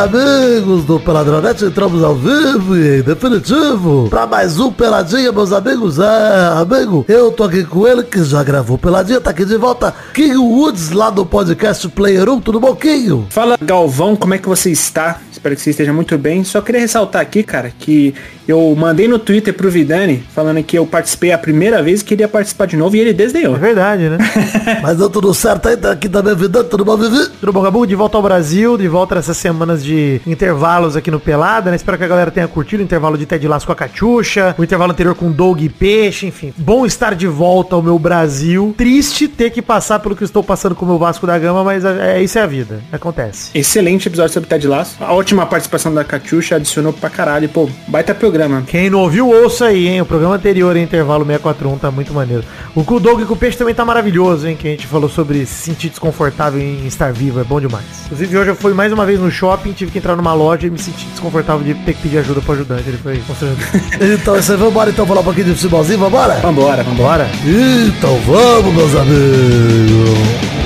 amigos do Peladronete, entramos ao vivo e definitivo pra mais um Peladinha, meus amigos. É, amigo, eu tô aqui com ele que já gravou Peladinha, tá aqui de volta. Kinho Woods, lá do podcast Player 1, tudo bom, Kinho? Fala, Galvão, como é que você está? Espero que você esteja muito bem. Só queria ressaltar aqui, cara, que eu mandei no Twitter pro Vidani, falando que eu participei a primeira vez e queria participar de novo, e ele desdenhou. É verdade, né? Mas deu tudo certo aí, tá aqui também, Vidani, tudo bom, Vivi? Tudo bom, Gabu? De volta ao Brasil, de volta nessas semanas de intervalos aqui no Pelada, né? Espero que a galera tenha curtido o intervalo de Ted Laço com a Catiuxa, o intervalo anterior com Doug e Peixe, enfim. Bom estar de volta ao meu Brasil. Triste ter que passar pelo que estou passando com o meu Vasco da Gama, mas é, é isso é a vida. Acontece. Excelente episódio sobre Ted Laço. A última participação da Catiuxa adicionou pra caralho. Pô, baita programa. Quem não ouviu, ouça aí, hein? O programa anterior, em intervalo 641, tá muito maneiro. O com o Doug e com o Peixe também tá maravilhoso, hein? Que a gente falou sobre se sentir desconfortável em estar vivo, é bom demais. Inclusive, hoje eu fui mais uma vez no shopping, tive que entrar numa loja e me senti desconfortável de ter que pedir ajuda pro ajudante. Ele foi constrangedor. Então, você vambora então falar um pouquinho de futebolzinho, vambora? Vambora, vambora. Bora. Então vamos, meus amigos.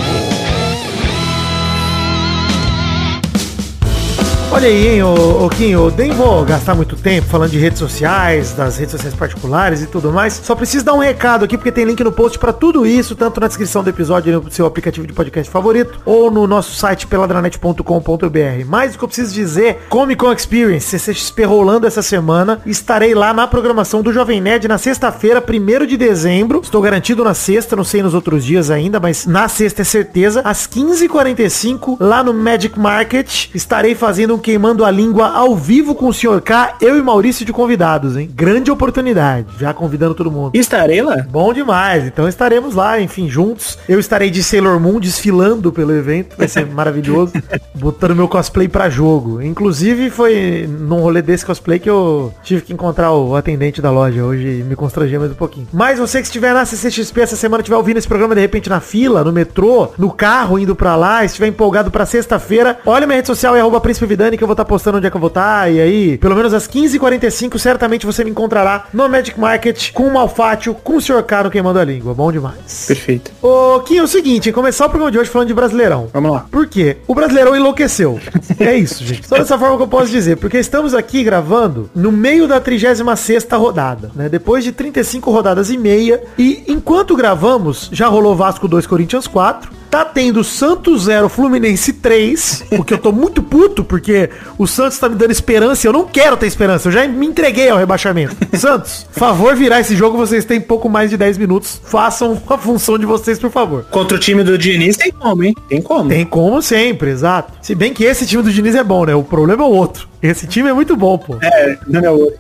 Olha aí, hein, ô, ô eu nem vou gastar muito tempo falando de redes sociais, das redes sociais particulares e tudo mais. Só preciso dar um recado aqui, porque tem link no post pra tudo isso, tanto na descrição do episódio no seu aplicativo de podcast favorito, ou no nosso site peladranet.com.br. Mas o que eu preciso dizer, Comic Con Experience, CCXP rolando essa semana, estarei lá na programação do Jovem Nerd na sexta-feira, 1 de dezembro. Estou garantido na sexta, não sei nos outros dias ainda, mas na sexta é certeza. Às 15h45, lá no Magic Market, estarei fazendo um queimando a língua ao vivo com o Sr. K, eu e Maurício de convidados, hein? Grande oportunidade, já convidando todo mundo. Estarei lá? Bom demais, então estaremos lá, enfim, juntos. Eu estarei de Sailor Moon desfilando pelo evento, vai ser maravilhoso, botando meu cosplay pra jogo. Inclusive foi num rolê desse cosplay que eu tive que encontrar o atendente da loja hoje e me constrangei mais um pouquinho. Mas você que estiver na CCXP essa semana, estiver ouvindo esse programa de repente na fila, no metrô, no carro, indo pra lá, estiver empolgado pra sexta-feira, olha minha rede social, é arroba Príncipe Vidani, que eu vou estar postando onde é que eu vou estar. E aí, pelo menos às 15h45, certamente você me encontrará no Magic Market com o Malfátio, com o Sr. No Queimando a Língua. Bom demais. Perfeito. Ô, Kim, é o seguinte, começar o programa de hoje falando de Brasileirão. Vamos lá. Por quê? O Brasileirão enlouqueceu. é isso, gente. Só dessa forma que eu posso dizer. Porque estamos aqui gravando no meio da 36ª rodada, né? Depois de 35 rodadas e meia. E enquanto gravamos, já rolou Vasco 2, Corinthians 4. Tá tendo Santos 0, Fluminense 3, porque eu tô muito puto, porque o Santos tá me dando esperança e eu não quero ter esperança. Eu já me entreguei ao rebaixamento. Santos, favor virar esse jogo, vocês têm pouco mais de 10 minutos. Façam a função de vocês, por favor. Contra o time do Diniz tem como, hein? Tem como. Tem como sempre, exato. Se bem que esse time do Diniz é bom, né? O problema é o outro. Esse time é muito bom, pô. É, não é o outro.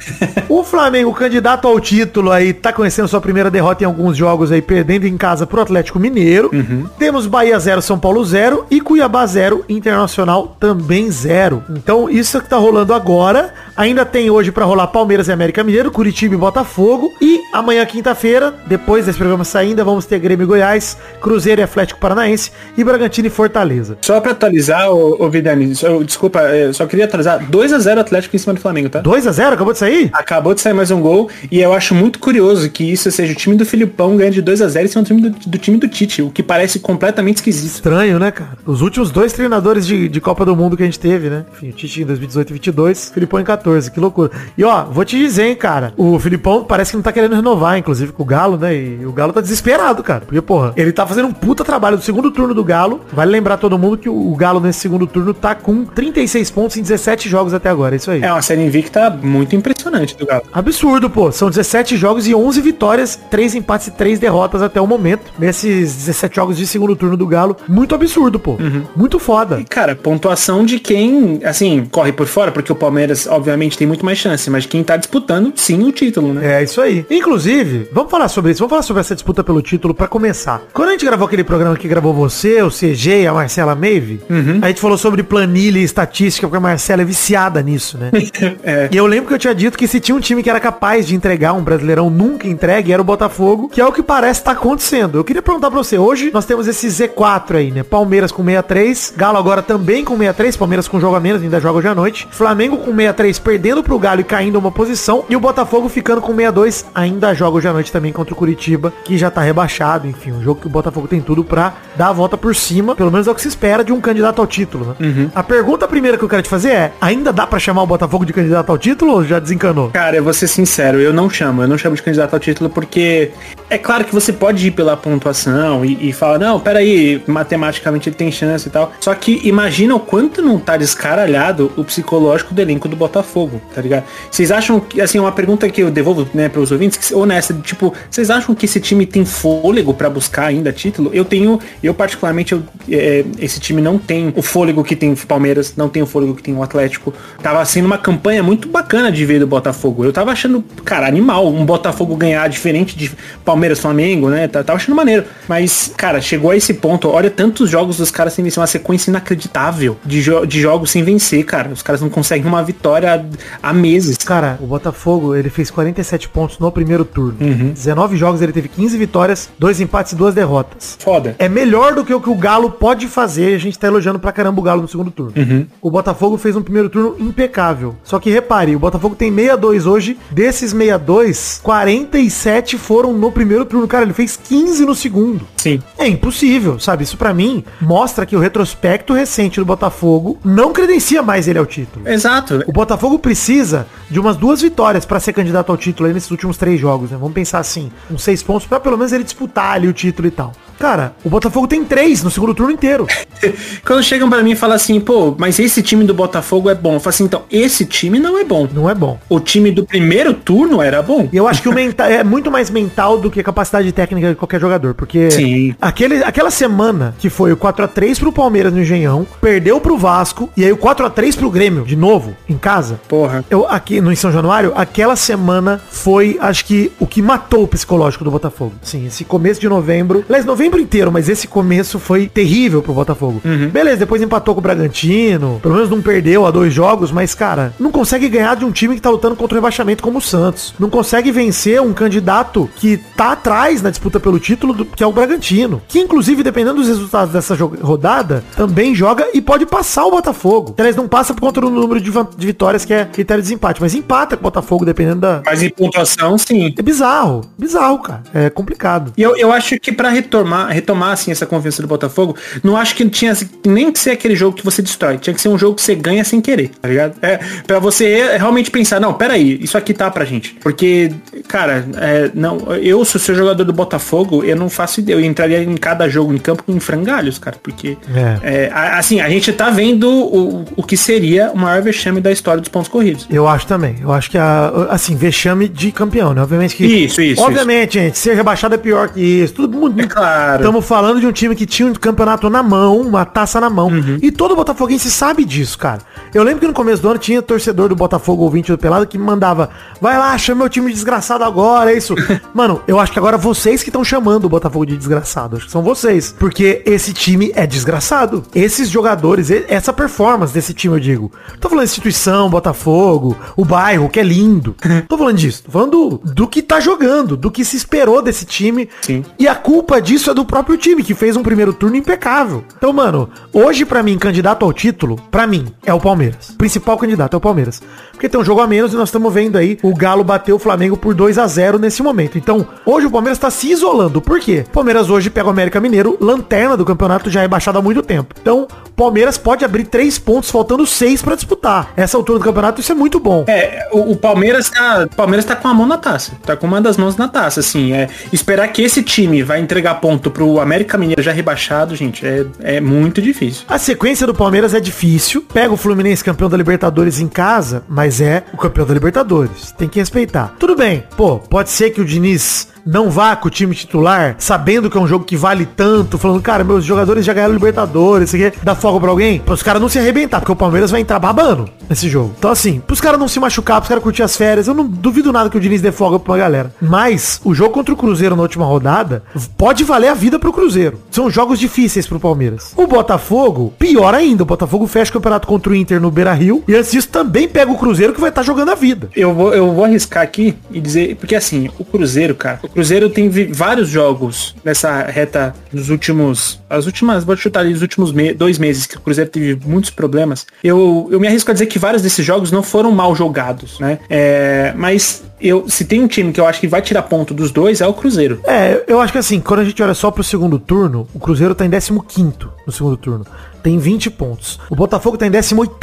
O Flamengo, candidato ao título aí, tá conhecendo sua primeira derrota em alguns jogos aí, perdendo em casa pro Atlético Mineiro. Temos Bahia 0, São Paulo 0 e Cuiabá 0, Internacional também 0. Então, isso que tá rolando agora. Ainda tem hoje pra rolar Palmeiras e América Mineiro, Curitiba e Botafogo. E amanhã, quinta-feira, depois desse programa sair, ainda vamos ter Grêmio e Goiás, Cruzeiro e Atlético Paranaense e Bragantino e Fortaleza. Só pra atualizar, ô, ô Vidani, só- desculpa, é, só queria atualizar. 2x0 Atlético em cima do Flamengo, tá? 2 a 0 acabou de sair? Acabou de sair mais um gol e eu acho muito curioso que isso seja o time do Filipão ganhando de 2 a 0 e ser um time do, do time do Tite, o que parece completamente esquisito. Estranho, né, cara? Os últimos dois treinadores de, de Copa do Mundo que a gente teve, né? Enfim, o Tite em 2018 e 22, Filipão em 14, que loucura. E ó, vou te dizer, hein, cara, o Filipão parece que não tá querendo renovar, inclusive com o Galo, né? E o Galo tá desesperado, cara. Porque, porra, ele tá fazendo um puta trabalho do segundo turno do Galo. Vale lembrar todo mundo que o Galo nesse segundo turno tá com 36 pontos em 17 jogos até agora, é isso aí. É uma série invicta muito impressionante do Galo. Absurdo, pô. São 17 jogos e 11 vitórias, 3 empates e 3 derrotas até o momento. Nesses 17 jogos de segundo turno do Galo. Muito absurdo, pô. Muito foda. E, cara, pontuação de quem, assim, corre por fora, porque o Palmeiras, obviamente, tem muito mais chance, mas quem tá disputando, sim, o título, né? É isso aí. Inclusive, vamos falar sobre isso. Vamos falar sobre essa disputa pelo título pra começar. Quando a gente gravou aquele programa que gravou você, o CG e a Marcela Mave, a gente falou sobre planilha e estatística, porque a Marcela é viciada piada nisso, né? é. E eu lembro que eu tinha dito que se tinha um time que era capaz de entregar um Brasileirão nunca entregue, era o Botafogo, que é o que parece estar tá acontecendo. Eu queria perguntar pra você, hoje nós temos esse Z4 aí, né? Palmeiras com 63, Galo agora também com 63, Palmeiras com jogo a menos, ainda joga hoje à noite. Flamengo com 63 perdendo pro Galo e caindo uma posição. E o Botafogo ficando com 62, ainda joga hoje à noite também contra o Curitiba, que já tá rebaixado. Enfim, um jogo que o Botafogo tem tudo pra dar a volta por cima. Pelo menos é o que se espera de um candidato ao título, né? Uhum. A pergunta primeira que eu quero te fazer é, ainda dá pra chamar o Botafogo de candidato ao título ou já desencanou? Cara, eu vou ser sincero, eu não chamo. Eu não chamo de candidato ao título porque é claro que você pode ir pela pontuação e, e falar, não, peraí, matematicamente ele tem chance e tal. Só que imagina o quanto não tá descaralhado o psicológico do elenco do Botafogo, tá ligado? Vocês acham que, assim, uma pergunta que eu devolvo, né, pros ouvintes, honesta, tipo, vocês acham que esse time tem fôlego para buscar ainda título? Eu tenho, eu particularmente, eu, é, esse time não tem o fôlego que tem o Palmeiras, não tem o fôlego que tem o Atlético. Tava sendo uma campanha muito bacana de ver do Botafogo. Eu tava achando, cara, animal, um Botafogo ganhar diferente de Palmeiras, Flamengo, né? Tava achando maneiro. Mas, cara, chegou a esse ponto, olha tantos jogos dos caras sem vencer, uma sequência inacreditável de, jo de jogos sem vencer, cara. Os caras não conseguem uma vitória há meses. Cara, o Botafogo, ele fez 47 pontos no primeiro turno. Uhum. 19 jogos, ele teve 15 vitórias, dois empates e duas derrotas. Foda. É melhor do que o que o Galo pode fazer. A gente tá elogiando pra caramba o Galo no segundo turno. Uhum. O Botafogo fez um primeiro turno impecável. Só que repare, o Botafogo tem 62 hoje. Desses 62, 47 foram no primeiro turno. Cara, ele fez 15 no segundo. Sim. É impossível, sabe? Isso para mim mostra que o retrospecto recente do Botafogo não credencia mais ele ao título. Exato. O Botafogo precisa de umas duas vitórias para ser candidato ao título aí nesses últimos três jogos, né? Vamos pensar assim, uns seis pontos para pelo menos ele disputar ali o título e tal. Cara, o Botafogo tem três no segundo turno inteiro. Quando chegam para mim e falam assim, pô, mas esse time do Botafogo é bom. Eu falo assim, então, esse time não é bom. Não é bom. O time do primeiro turno era bom. E eu acho que o mental é muito mais mental do que a capacidade técnica de qualquer jogador. Porque Sim. Aquele, aquela semana que foi o 4x3 pro Palmeiras no Engenhão, perdeu pro Vasco, e aí o 4x3 pro Grêmio, de novo, em casa. Porra. Eu, aqui no São Januário, aquela semana foi, acho que, o que matou o psicológico do Botafogo. Sim, esse começo de novembro. Aliás, novembro novembro inteiro, mas esse começo foi terrível pro Botafogo. Uhum. Beleza, depois empatou com o Bragantino, pelo menos não perdeu a dois jogos, mas, cara, não consegue ganhar de um time que tá lutando contra o rebaixamento como o Santos. Não consegue vencer um candidato que tá atrás na disputa pelo título, do, que é o Bragantino. Que, inclusive, dependendo dos resultados dessa rodada, também joga e pode passar o Botafogo. Aliás, não passa por conta do número de, de vitórias que é critério de desempate, mas empata com o Botafogo, dependendo da... Mas em pontuação, sim. É bizarro. Bizarro, cara. É complicado. E eu, eu acho que para retomar retomar, assim essa confiança do Botafogo, não acho que tinha nem que ser aquele jogo que você destrói, tinha que ser um jogo que você ganha sem querer, tá ligado? É, pra você realmente pensar, não, peraí, isso aqui tá pra gente. Porque, cara, é, não, eu sou seu jogador do Botafogo, eu não faço ideia, eu entraria em cada jogo em campo com frangalhos, cara, porque, é. É, assim, a gente tá vendo o, o que seria o maior vexame da história dos pontos corridos. Eu acho também, eu acho que, a, assim, vexame de campeão, né? Obviamente que... Isso, isso. Obviamente, isso. gente, ser rebaixado é pior que isso, tudo muito... É claro. Estamos falando de um time que tinha um campeonato na mão, uma taça na mão. Uhum. E todo botafoguense sabe disso, cara. Eu lembro que no começo do ano tinha torcedor do Botafogo ouvinte do Pelado que me mandava, vai lá, chama meu time de desgraçado agora, é isso. Mano, eu acho que agora vocês que estão chamando o Botafogo de desgraçado. Acho que são vocês. Porque esse time é desgraçado. Esses jogadores, essa performance desse time, eu digo. Tô falando instituição, Botafogo, o bairro, que é lindo. Tô falando disso. Tô falando do, do que tá jogando, do que se esperou desse time. Sim. E a culpa disso é do próprio time, que fez um primeiro turno impecável. Então, mano, hoje para mim, candidato ao título, para mim, é o Palmeiras. Principal candidato é o Palmeiras. Porque tem um jogo a menos e nós estamos vendo aí o Galo bateu o Flamengo por 2 a 0 nesse momento. Então, hoje o Palmeiras tá se isolando. Por quê? O Palmeiras hoje pega o América Mineiro, lanterna do campeonato já é baixado há muito tempo. Então, Palmeiras pode abrir três pontos, faltando seis para disputar. Essa altura do campeonato, isso é muito bom. É, o, o Palmeiras tá, o Palmeiras tá com a mão na taça. Tá com uma das mãos na taça, assim. É, esperar que esse time vai entregar ponto pro América Mineiro já rebaixado, gente, é, é muito difícil. A sequência do Palmeiras é difícil. Pega o Fluminense campeão da Libertadores em casa, mas é o campeão da Libertadores. Tem que respeitar. Tudo bem. Pô, pode ser que o Diniz não vá com o time titular, sabendo que é um jogo que vale tanto, falando, cara, meus jogadores já ganharam Libertadores, isso aqui, dá fogo pra alguém, para os caras não se arrebentar, porque o Palmeiras vai entrar babando. nesse jogo. Então, assim, pros caras não se machucar, pros caras curtir as férias, eu não duvido nada que o Diniz dê folga pra uma galera. Mas, o jogo contra o Cruzeiro na última rodada pode valer a vida pro Cruzeiro. São jogos difíceis pro Palmeiras. O Botafogo, pior ainda, o Botafogo fecha o campeonato contra o Inter no Beira-Rio e antes disso também pega o Cruzeiro que vai estar tá jogando a vida. Eu vou, eu vou arriscar aqui e dizer, porque assim, o Cruzeiro, cara, Cruzeiro tem vários jogos nessa reta nos últimos, as últimas, vou chutar ali, os últimos me dois meses que o Cruzeiro teve muitos problemas. Eu, eu me arrisco a dizer que vários desses jogos não foram mal jogados, né? É, mas eu, se tem um time que eu acho que vai tirar ponto dos dois, é o Cruzeiro. É, eu acho que assim, quando a gente olha só pro segundo turno, o Cruzeiro tá em 15 no segundo turno tem 20 pontos. O Botafogo tá em 18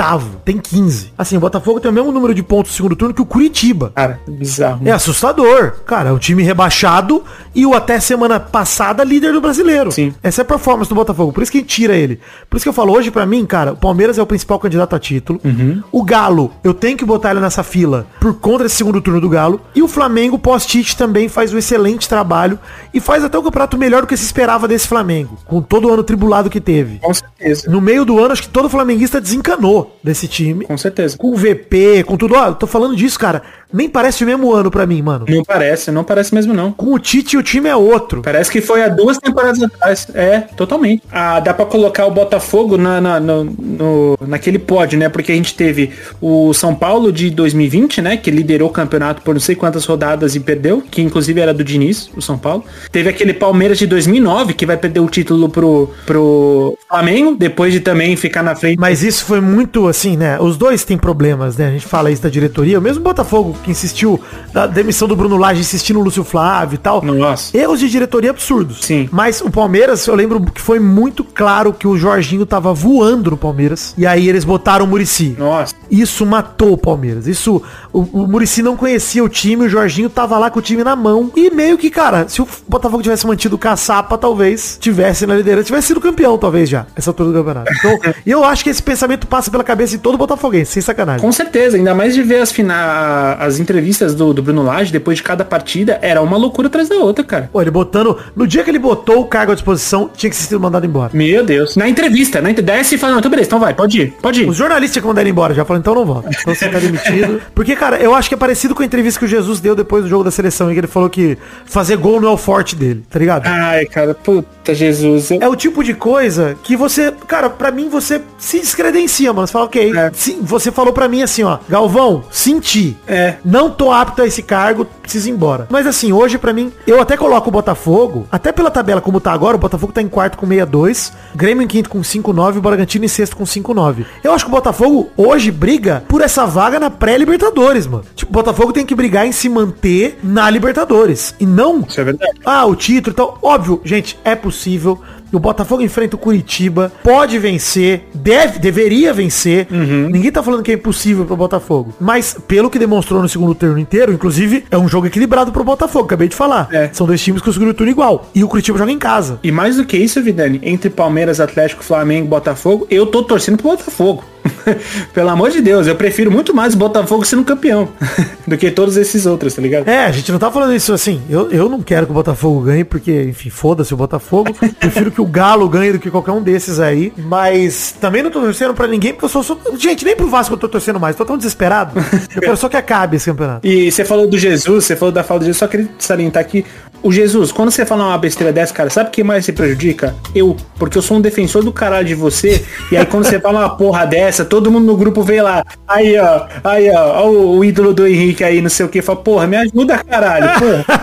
tem 15. Assim, o Botafogo tem o mesmo número de pontos no segundo turno que o Curitiba. Cara, bizarro. É assustador. Cara, é um time rebaixado e o até semana passada líder do brasileiro. Sim. Essa é a performance do Botafogo. Por isso que a gente tira ele. Por isso que eu falo hoje para mim, cara, o Palmeiras é o principal candidato a título. Uhum. O Galo, eu tenho que botar ele nessa fila por conta desse segundo turno do Galo. E o Flamengo, pós-Tite, também faz um excelente trabalho e faz até o campeonato melhor do que se esperava desse Flamengo, com todo o ano tribulado que teve. Com certeza no meio do ano, acho que todo flamenguista desencanou desse time. Com certeza. Com o VP, com tudo. Ó, tô falando disso, cara. Nem parece o mesmo ano para mim, mano. Não parece, não parece mesmo não. Com o Tite o time é outro. Parece que foi há duas temporadas atrás. É, totalmente. Ah, dá para colocar o Botafogo na, na, no, no, naquele pódio, né? Porque a gente teve o São Paulo de 2020, né? Que liderou o campeonato por não sei quantas rodadas e perdeu. Que inclusive era do Diniz, o São Paulo. Teve aquele Palmeiras de 2009, que vai perder o título pro, pro Flamengo, depois de também ficar na frente. Mas isso foi muito assim, né? Os dois têm problemas, né? A gente fala isso da diretoria. O mesmo Botafogo que insistiu da demissão do Bruno Lage, insistindo no Lúcio Flávio e tal. Nossa. Erros de diretoria absurdos. Sim. Mas o Palmeiras, eu lembro que foi muito claro que o Jorginho tava voando no Palmeiras. E aí eles botaram o Murici. Nossa. Isso matou o Palmeiras. Isso, o, o Murici não conhecia o time, o Jorginho tava lá com o time na mão. E meio que, cara, se o Botafogo tivesse mantido o caçapa, talvez tivesse na liderança, tivesse sido campeão, talvez já, essa altura do campeonato. Então, eu acho que esse pensamento passa pela cabeça de todo botafoguense, sem sacanagem. Com certeza, ainda mais de ver as, fina... as entrevistas do, do Bruno Lage depois de cada partida, era uma loucura atrás da outra, cara. Pô, ele botando. No dia que ele botou o cargo à disposição, tinha que ser sido mandado embora. Meu Deus. Na entrevista, na entrevista, desce e fala, não, então beleza, então vai, pode ir, pode ir. Os jornalistas tinham que mandar ele embora, já falaram, então não volta. Então você tá demitido. Porque, cara, eu acho que é parecido com a entrevista que o Jesus deu depois do jogo da seleção, em que ele falou que fazer gol não é o forte dele, tá ligado? Ai, cara, puta Jesus. É o tipo de coisa que você, cara, pra mim você se descredencia, mano. Você fala, ok. É. Sim, você falou pra mim assim, ó, Galvão, senti. É. Não tô apto a esse cargo, preciso ir embora. Mas assim, hoje pra mim, eu até coloco o Botafogo, até pela tabela como tá agora, o Botafogo tá em quarto com 62, Grêmio em quinto com 5-9 e o Bragantino em sexto com 5-9. Eu acho que o Botafogo hoje briga por essa vaga na pré-Libertadores, mano. Tipo, o Botafogo tem que brigar em se manter na Libertadores. E não. Isso é verdade. Ah, o título. Então, óbvio, gente, é possível. O Botafogo enfrenta o Curitiba, pode vencer, deve, deveria vencer. Uhum. Ninguém tá falando que é impossível pro Botafogo. Mas, pelo que demonstrou no segundo turno inteiro, inclusive, é um jogo equilibrado pro Botafogo, acabei de falar. É. São dois times com o segundo turno igual. E o Curitiba joga em casa. E mais do que isso, Vidani, entre Palmeiras, Atlético, Flamengo e Botafogo, eu tô torcendo pro Botafogo. Pelo amor de Deus, eu prefiro muito mais o Botafogo sendo campeão do que todos esses outros, tá ligado? É, a gente não tá falando isso assim. Eu, eu não quero que o Botafogo ganhe, porque, enfim, foda-se o Botafogo. Prefiro que o Galo ganhe do que qualquer um desses aí. Mas também não tô torcendo pra ninguém, porque eu sou. sou... Gente, nem pro Vasco eu tô torcendo mais. Tô tão desesperado. Eu quero só que acabe esse campeonato. E você falou do Jesus, você falou da falta de Jesus, só queria salientar aqui. O Jesus, quando você fala uma besteira dessa, cara, sabe quem mais se prejudica? Eu, porque eu sou um defensor do caralho de você. E aí quando você fala uma porra dessa, todo mundo no grupo vem lá. Aí, ó, aí, ó, ó o, o ídolo do Henrique aí, não sei o que, fala, porra, me ajuda, caralho, porra.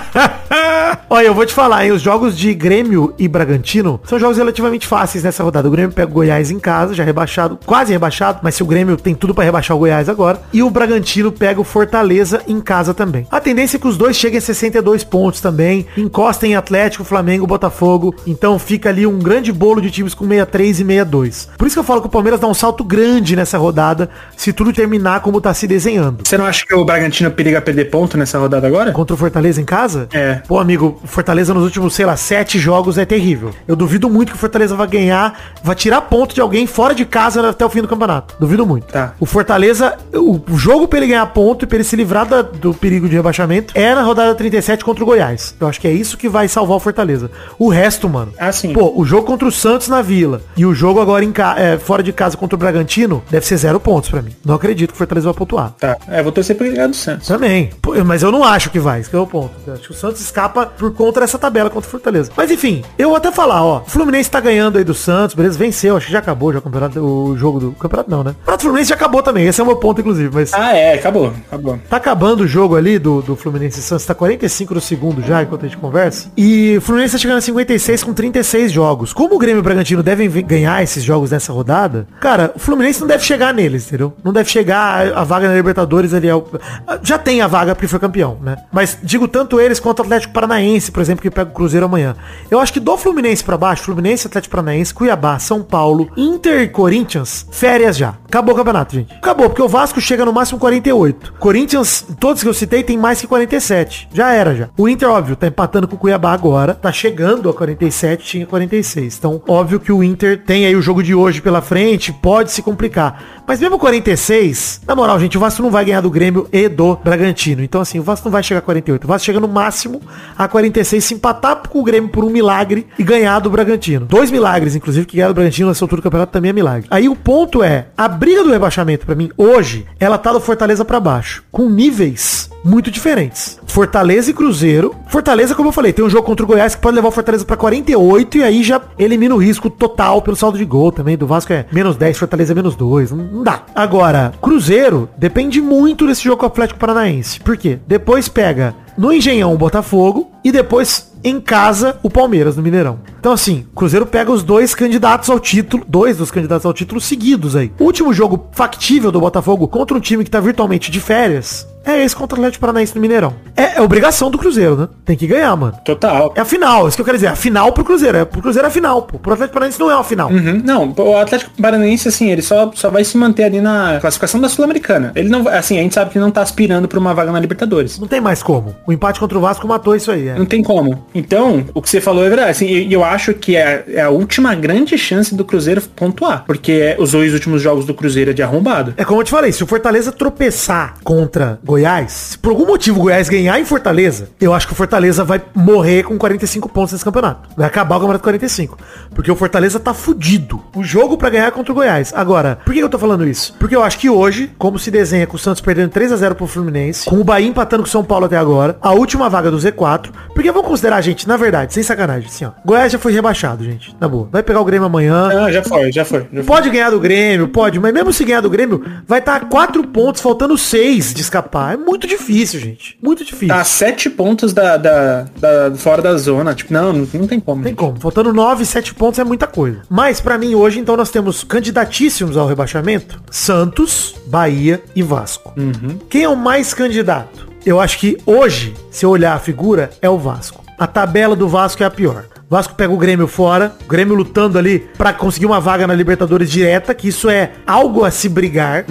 Olha, eu vou te falar, hein? Os jogos de Grêmio e Bragantino são jogos relativamente fáceis nessa rodada. O Grêmio pega o Goiás em casa, já rebaixado, quase rebaixado, mas se o Grêmio tem tudo pra rebaixar o Goiás agora. E o Bragantino pega o Fortaleza em casa também. A tendência é que os dois cheguem a 62 pontos também, encostem em Atlético, Flamengo, Botafogo. Então fica ali um grande bolo de times com 63 e 62. Por isso que eu falo que o Palmeiras dá um salto grande nessa rodada, se tudo terminar como tá se desenhando. Você não acha que o Bragantino periga perder ponto nessa rodada agora? Contra o Fortaleza em casa? É. Pô, amigo, o Fortaleza nos últimos, sei lá, sete jogos é terrível. Eu duvido muito que o Fortaleza vai ganhar, vai tirar ponto de alguém fora de casa até o fim do campeonato. Duvido muito. Tá. O Fortaleza, o jogo pra ele ganhar ponto e pra ele se livrar da- do perigo de rebaixamento é na rodada 37 contra o Goiás. Eu acho acho que é isso que vai salvar o Fortaleza. O resto, mano. Ah, sim. Pô, o jogo contra o Santos na Vila e o jogo agora em ca- é, fora de casa contra o Bragantino deve ser zero pontos pra mim. Não acredito que o Fortaleza vai pontuar. Tá. É, vou torcer pra ganhar do Santos. Também. Pô, Mas eu não acho que vai. Esse que é o ponto. Eu acho que o Santos escapa por conta dessa tabela contra o Fortaleza. Mas enfim, eu vou até falar, ó. O Fluminense tá ganhando aí do Santos, beleza? Venceu, acho que já acabou já o campeonato, o jogo do. Campeonato não, né? O campeonato do Fluminense já acabou também. Esse é o meu ponto, inclusive. Mas Ah, é, acabou. Acabou. Tá acabando o jogo ali do, do Fluminense e Santos, tá 45 no segundo já, enquanto a gente conversa. E o Fluminense tá chegando a 56 com 36 jogos. Como o Grêmio e o Bragantino devem ve- ganhar esses jogos nessa rodada, cara, o Fluminense não deve chegar neles, entendeu? Não deve chegar a, vaga na Libertadores ali. é o- Já tem a vaga porque foi campeão, né? Mas digo tanto eles quanto o Atlético Paranaense, por exemplo, que pega o Cruzeiro amanhã. Eu acho que do Fluminense pra baixo, Fluminense, Atlético Paranaense, Cuiabá, São Paulo, Inter e Corinthians, férias já. Acabou o campeonato, gente. Acabou, porque o Vasco chega no máximo 48. Corinthians, todos que eu citei, tem mais que 47. Já era, já. O Inter, óbvio, tá empatando com o Cuiabá agora. Tá chegando a 47, tinha 46. Então, óbvio que o Inter tem aí o jogo de hoje pela frente, pode se complicar. Mas mesmo 46, na moral, gente, o Vasco não vai ganhar do Grêmio e do Bragantino. Então, assim, o Vasco não vai chegar a 48. O Vasco chega no máximo a 46, se empatar com o Grêmio por um milagre e ganhar do Bragantino. Dois milagres, inclusive, que ganhar do Bragantino nessa altura do campeonato também é milagre. Aí o ponto é, a briga do rebaixamento, pra mim, hoje, ela tá do Fortaleza pra baixo. Com níveis muito diferentes. Fortaleza e Cruzeiro. Fortaleza, como eu falei, tem um jogo contra o Goiás que pode levar o Fortaleza pra 48 e aí já elimina o risco total pelo saldo de gol também. Do Vasco é menos 10, Fortaleza é menos 2. Não, não dá. Agora, Cruzeiro depende muito desse jogo com o Atlético Paranaense. Por quê? Depois pega no Engenhão o Botafogo e depois em casa o Palmeiras no Mineirão. Então assim, Cruzeiro pega os dois candidatos ao título, dois dos candidatos ao título seguidos aí. Último jogo factível do Botafogo contra um time que tá virtualmente de férias é esse contra o Atlético Paranaense no Mineirão. É, é obrigação do Cruzeiro, né? Tem que ganhar, mano. Total. É a final, isso que eu quero dizer. A final pro Cruzeiro. É, pro Cruzeiro é a final, pô. Pro Atlético Paranaense não é a final. Uhum. Não, o Atlético Paranaense, assim, ele só, só vai se manter ali na classificação da Sul-Americana. Ele não, vai- assim, a gente sabe que não tá aspirando pra uma vaga na Libertadores. Não tem mais como. O empate contra o Vasco matou isso aí, é. Não tem como. Então, o que você falou é verdade. Assim, e eu acho que é, é a última grande chance do Cruzeiro pontuar. Porque os dois últimos jogos do Cruzeiro é de arrombado. É como eu te falei, se o Fortaleza tropeçar contra Goiás, se por algum motivo o Goiás ganhar em Fortaleza, eu acho que o Fortaleza vai morrer com 45 pontos nesse campeonato. Vai acabar o campeonato com 45. Porque o Fortaleza tá fudido. O jogo pra ganhar é contra o Goiás. Agora, por que eu tô falando isso? Porque eu acho que hoje, como se desenha com o Santos perdendo 3 a 0 pro Fluminense, com o Bahia empatando com o São Paulo até agora, a última vaga do Z4, porque vamos considerar, gente, na verdade, sem sacanagem, assim, ó. Goiás já foi rebaixado, gente. Na boa. Vai pegar o Grêmio amanhã. Ah, já foi, já foi. Já foi. Pode ganhar do Grêmio, pode, mas mesmo se ganhar do Grêmio, vai estar a quatro pontos, faltando seis de escapar. É muito difícil, gente. Muito difícil. Tá a sete pontos da, da, da- fora da zona. Tipo, não, não, não tem como. Tem como. Faltando nove, sete pontos é muita coisa. Mas pra mim hoje, então, nós temos candidatíssimos ao rebaixamento. Santos, Bahia e Vasco. Quem é o mais candidato? Eu acho que hoje, se eu olhar a figura, é o Vasco. A tabela do Vasco é a pior. O Vasco pega o Grêmio fora, o Grêmio lutando ali pra conseguir uma vaga na Libertadores direta, que isso é algo a se brigar.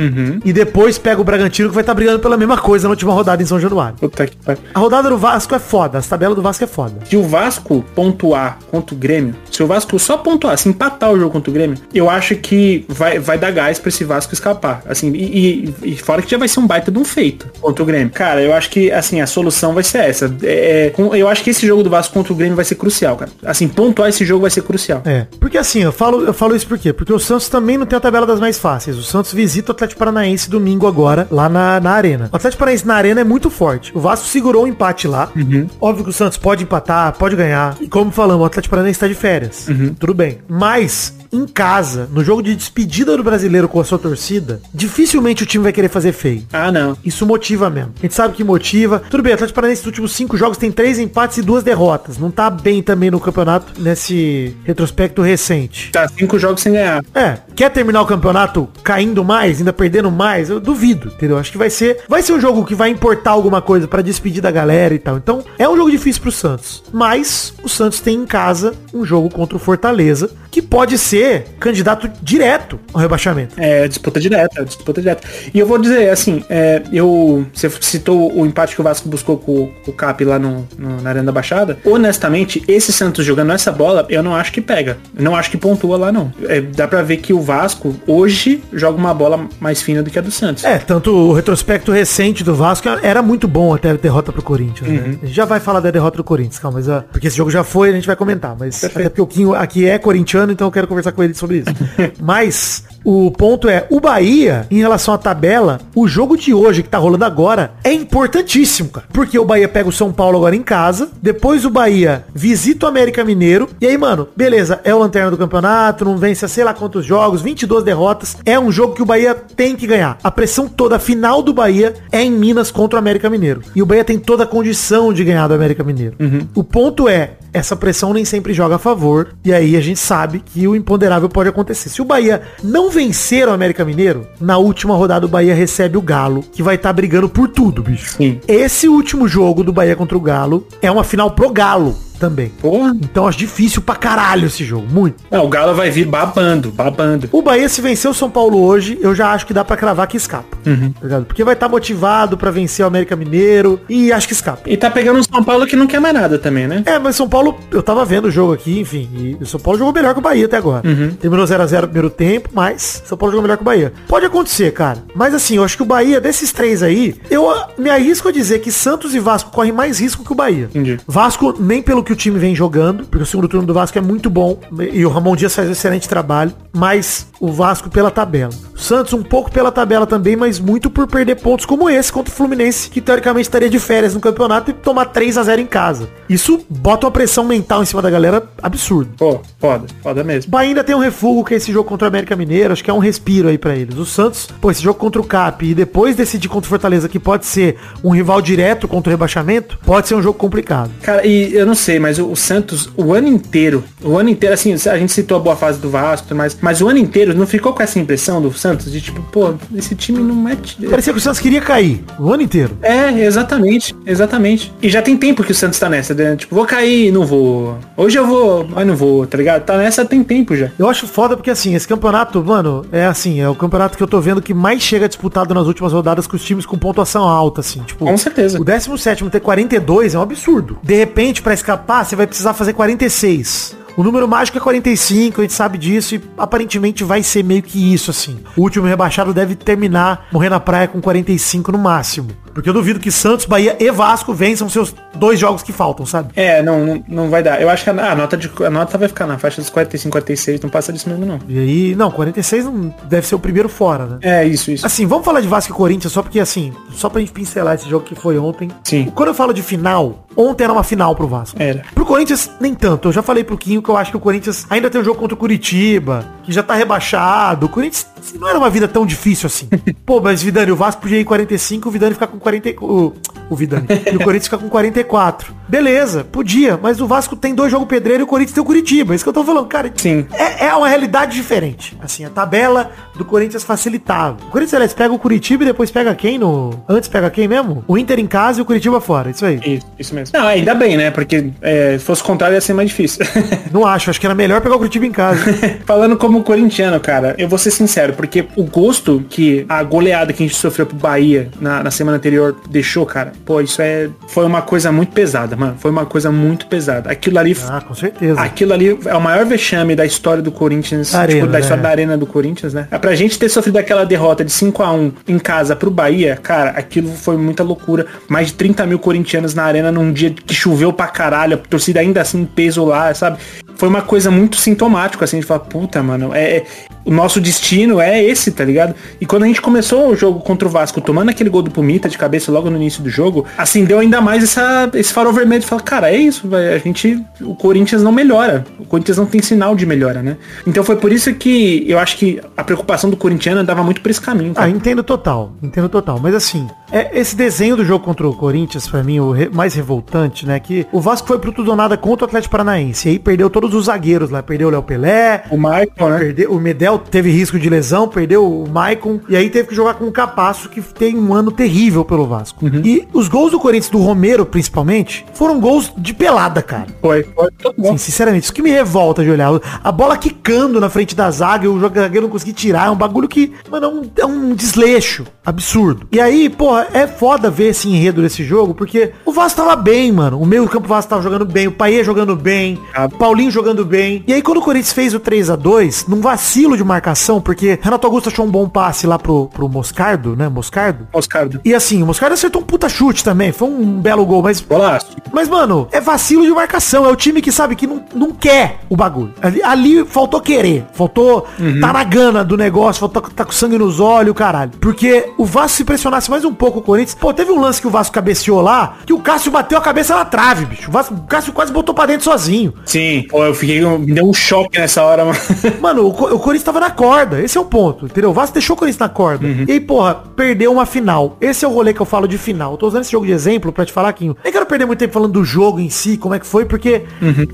E depois pega o Bragantino, que vai estar brigando pela mesma coisa na última rodada em São Januário. Puta que pariu. A rodada do Vasco é foda, a tabela do Vasco é foda. Se o Vasco pontuar contra o Grêmio, se o Vasco só pontuar, se empatar o jogo contra o Grêmio, eu acho que vai, vai dar gás pra esse Vasco escapar. Assim, e, e- e fora que já vai ser um baita de um feito contra o Grêmio. Cara, eu acho que, assim, a solução vai ser essa. É, com- eu acho que esse jogo do Vasco contra o Grêmio vai ser crucial, cara. Assim, pontuar esse jogo vai ser crucial. É, porque assim, eu falo, eu falo isso por quê? Porque o Santos também não tem a tabela das mais fáceis. O Santos visita o Atlético Paranaense domingo agora, lá na, na arena. O Atlético Paranaense na arena é muito forte. O Vasco segurou o empate lá. Óbvio que o Santos pode empatar, pode ganhar. E como falamos, o Atlético Paranaense tá de férias. Tudo bem. Mas, em casa, no jogo de despedida do brasileiro com a sua torcida, dificilmente o time vai querer fazer feio. Ah, não. Isso motiva mesmo. A gente sabe que motiva. Tudo bem, o Atlético Paranaense nos últimos cinco jogos tem três empates e duas derrotas. Não tá bem também no campeonato nesse retrospecto recente. Tá cinco jogos sem ganhar. É, quer terminar o campeonato caindo mais, ainda perdendo mais? Eu duvido, entendeu? Acho que vai ser, vai ser um jogo que vai importar alguma coisa pra despedir da galera e tal. Então, é um jogo difícil pro Santos. Mas o Santos tem em casa um jogo contra o Fortaleza, que pode ser ser candidato direto ao rebaixamento. É, disputa direta, disputa direta. E eu vou dizer, assim, é, eu. Você citou o empate que o Vasco buscou com, com o Cap lá no, no, na Arena da Baixada. Honestamente, esse Santos jogando essa bola, eu não acho que pega. Eu não acho que pontua lá, não. É, dá pra ver que o Vasco hoje joga uma bola mais fina do que a do Santos. É, tanto o retrospecto recente do Vasco era muito bom até a derrota pro Corinthians, né? Uhum. A gente já vai falar da derrota do Corinthians, calma, mas, ah, porque esse jogo já foi, a gente vai comentar, mas Perfeito. até porque o Quinho aqui é corintiano, então eu quero conversar com ele sobre isso. mas o ponto é, o Bahia, em relação à tabela, o jogo de hoje que tá rolando agora é importantíssimo, cara. Porque o Bahia pega o São Paulo agora em casa, depois o Bahia visita o América Mineiro, e aí, mano, beleza, é o lanterna do campeonato, não vence a sei lá quantos jogos, 22 derrotas, é um jogo que o Bahia tem que ganhar. A pressão toda, a final do Bahia é em Minas contra o América Mineiro. E o Bahia tem toda a condição de ganhar do América Mineiro. O ponto é, essa pressão nem sempre joga a favor, e aí a gente sabe que o imponderável pode acontecer. Se o Bahia não vencer o América Mineiro, na última rodada o Bahia recebe o Galo, que vai estar brigando por tudo, bicho. Sim. Esse último jogo do Bahia contra o Galo é uma final pro Galo também. Porra. Então acho difícil pra caralho esse jogo, muito. Não, o Galo vai vir babando, babando. O Bahia, se vencer o São Paulo hoje, eu já acho que dá pra cravar que escapa. Tá ligado? Porque vai estar motivado pra vencer o América Mineiro e acho que escapa. E tá pegando um São Paulo que não quer mais nada também, né? É, mas São Paulo, eu tava vendo o jogo aqui, enfim, e o São Paulo jogou melhor que o Bahia até agora. Terminou 0x0 no primeiro tempo, mas São Paulo jogou melhor que o Bahia. Pode acontecer, cara. Mas assim, eu acho que o Bahia, desses três aí, eu me arrisco a dizer que Santos e Vasco correm mais risco que o Bahia. Entendi. Vasco, nem pelo que o time vem jogando, porque o segundo turno do Vasco é muito bom, e o Ramon Dias faz um excelente trabalho, mas o Vasco pela tabela. O Santos um pouco pela tabela também, mas muito por perder pontos como esse contra o Fluminense, que teoricamente estaria de férias no campeonato e tomar 3 a 0 em casa. Isso bota uma pressão mental em cima da galera absurdo. Pô, foda, foda mesmo. Bahia ainda tem um refúgio que é esse jogo contra o América Mineiro, acho que é um respiro aí pra eles. O Santos, pô, esse jogo contra o Cap e depois decidir contra o Fortaleza, que pode ser um rival direto contra o rebaixamento, pode ser um jogo complicado. Cara, e eu não sei, mas o, o Santos, o ano inteiro, o ano inteiro, assim, a gente citou a boa fase do Vasco tudo mais, mas o ano inteiro não ficou com essa impressão do Santos de tipo, pô, esse time não é. t- Parecia que o Santos queria cair o ano inteiro. É, exatamente, exatamente. E já tem tempo que o Santos tá nessa, né? Tipo, vou cair, não vou. Hoje eu vou, mas não vou, tá ligado? Tá nessa tem tempo já. Eu acho foda porque assim, esse campeonato, mano, é assim, é o campeonato que eu tô vendo que mais chega disputado nas últimas rodadas com os times com pontuação alta, assim, tipo. Com certeza. O 17 ter 42 é um absurdo. De repente, pra escapar, você vai precisar fazer 46. O número mágico é 45, a gente sabe disso e aparentemente vai ser meio que isso, assim. O último rebaixado deve terminar morrer na praia com 45 no máximo. Porque eu duvido que Santos, Bahia e Vasco vençam seus dois jogos que faltam, sabe? É, não, não, não vai dar. Eu acho que a, a nota de, a nota vai ficar na faixa dos 45, 46, não passa disso mesmo, não. E aí, não, 46 não deve ser o primeiro fora, né? É, isso, isso. Assim, vamos falar de Vasco e Corinthians só porque, assim, só pra gente pincelar esse jogo que foi ontem. Sim. Quando eu falo de final, ontem era uma final pro Vasco. Era. Pro Corinthians, nem tanto. Eu já falei pro Quinho que eu acho que o Corinthians ainda tem um jogo contra o Curitiba, que já tá rebaixado. O Corinthians assim, não era uma vida tão difícil assim. Pô, mas Vidani, o Vasco podia ir 45, o Vidani ficar com 40. O, o Vidani. e o Corinthians ficar com 44. Beleza, podia, mas o Vasco tem dois jogos pedreiro e o Corinthians tem o Curitiba. É isso que eu tô falando, cara. Sim. É, é uma realidade diferente. Assim, a tabela do Corinthians facilitava. O Corinthians, aliás, pega o Curitiba e depois pega quem no... Antes pega quem mesmo? O Inter em casa e o Curitiba fora. Isso aí. Isso, isso mesmo. Não, ainda bem, né? Porque é, se fosse o contrário ia ser mais difícil. Não acho. Acho que era melhor pegar o Curitiba em casa. Falando como corintiano, cara, eu vou ser sincero, porque o gosto que a goleada que a gente sofreu pro Bahia na, na semana anterior deixou, cara, pô, isso é. Foi uma coisa muito pesada, mano. Foi uma coisa muito pesada. Aquilo ali. ah, com certeza. Aquilo ali é o maior vexame da história do Corinthians, Da tipo, arena, da história né? da arena do Corinthians, né? É pra gente ter sofrido aquela derrota de 5 a 1 em casa pro Bahia, cara, aquilo foi muita loucura. Mais de 30 mil corintianos na arena num dia que choveu pra caralho, a torcida ainda assim peso lá, sabe? Foi uma coisa muito sintomática, assim, de falar, puta, mano, é, é- o nosso destino é esse, tá ligado? E quando a gente começou o jogo contra o Vasco, tomando aquele gol do Pumita de cabeça logo no início do jogo, assim, deu ainda mais essa, esse farol vermelho de falar, cara, é isso, a gente, o Corinthians não melhora. O Corinthians não tem sinal de melhora, né? Então foi por isso que eu acho que a preocupação do corintiano andava muito por esse caminho. Ah, cara. entendo total, entendo total. Mas assim, é esse desenho do jogo contra o Corinthians, pra mim, o re- mais revoltante, né? Que o Vasco foi pro tudo ou nada contra o Atlético Paranaense. E aí perdeu todos os zagueiros lá. Perdeu o Léo Pelé, O Michael, né? perdeu, o Medel Teve risco de lesão, perdeu o Maicon, e aí teve que jogar com o Capasso, que tem um ano terrível pelo Vasco. E os gols do Corinthians, do Romero, principalmente, foram gols de pelada, cara. Foi, foi bom. Sim, sinceramente, isso que me revolta de olhar. A bola quicando na frente da zaga e o zagueiro não conseguir tirar. É um bagulho que, mano, é um, é um desleixo absurdo. E aí, porra, é foda ver esse enredo desse jogo, porque o Vasco tava bem, mano. O meio campo Vasco tava jogando bem, o Paê jogando bem, Ah. o Paulinho jogando bem. E aí, quando o Corinthians fez o 3 a 2 num vacilo de marcação, porque Renato Augusto achou um bom passe lá pro, pro Moscardo, né? Moscardo. Oscardo. E assim, o Moscardo acertou um puta chute também. Foi um belo gol, mas Golaço. mas, mano, é vacilo de marcação. É o time que sabe que não, não quer o bagulho. Ali, ali faltou querer. Faltou tá na gana do negócio. Faltou tá com sangue nos olhos, caralho. Porque o Vasco se pressionasse mais um pouco o Corinthians. Pô, teve um lance que o Vasco cabeceou lá, que o Cássio bateu a cabeça na trave, bicho. O, Vasco, o Cássio quase botou pra dentro sozinho. Sim, pô, eu fiquei. Me deu um choque nessa hora, mano. Mano, o, o Corinthians tava na corda. Esse é o ponto, entendeu? O Vasco deixou o Corinthians na corda. E aí, porra, perdeu uma final. Esse é o rolê que eu falo de final. Eu tô usando esse jogo de exemplo pra te falar, Quinho. Nem quero perder muito tempo falando do jogo em si, como é que foi, porque,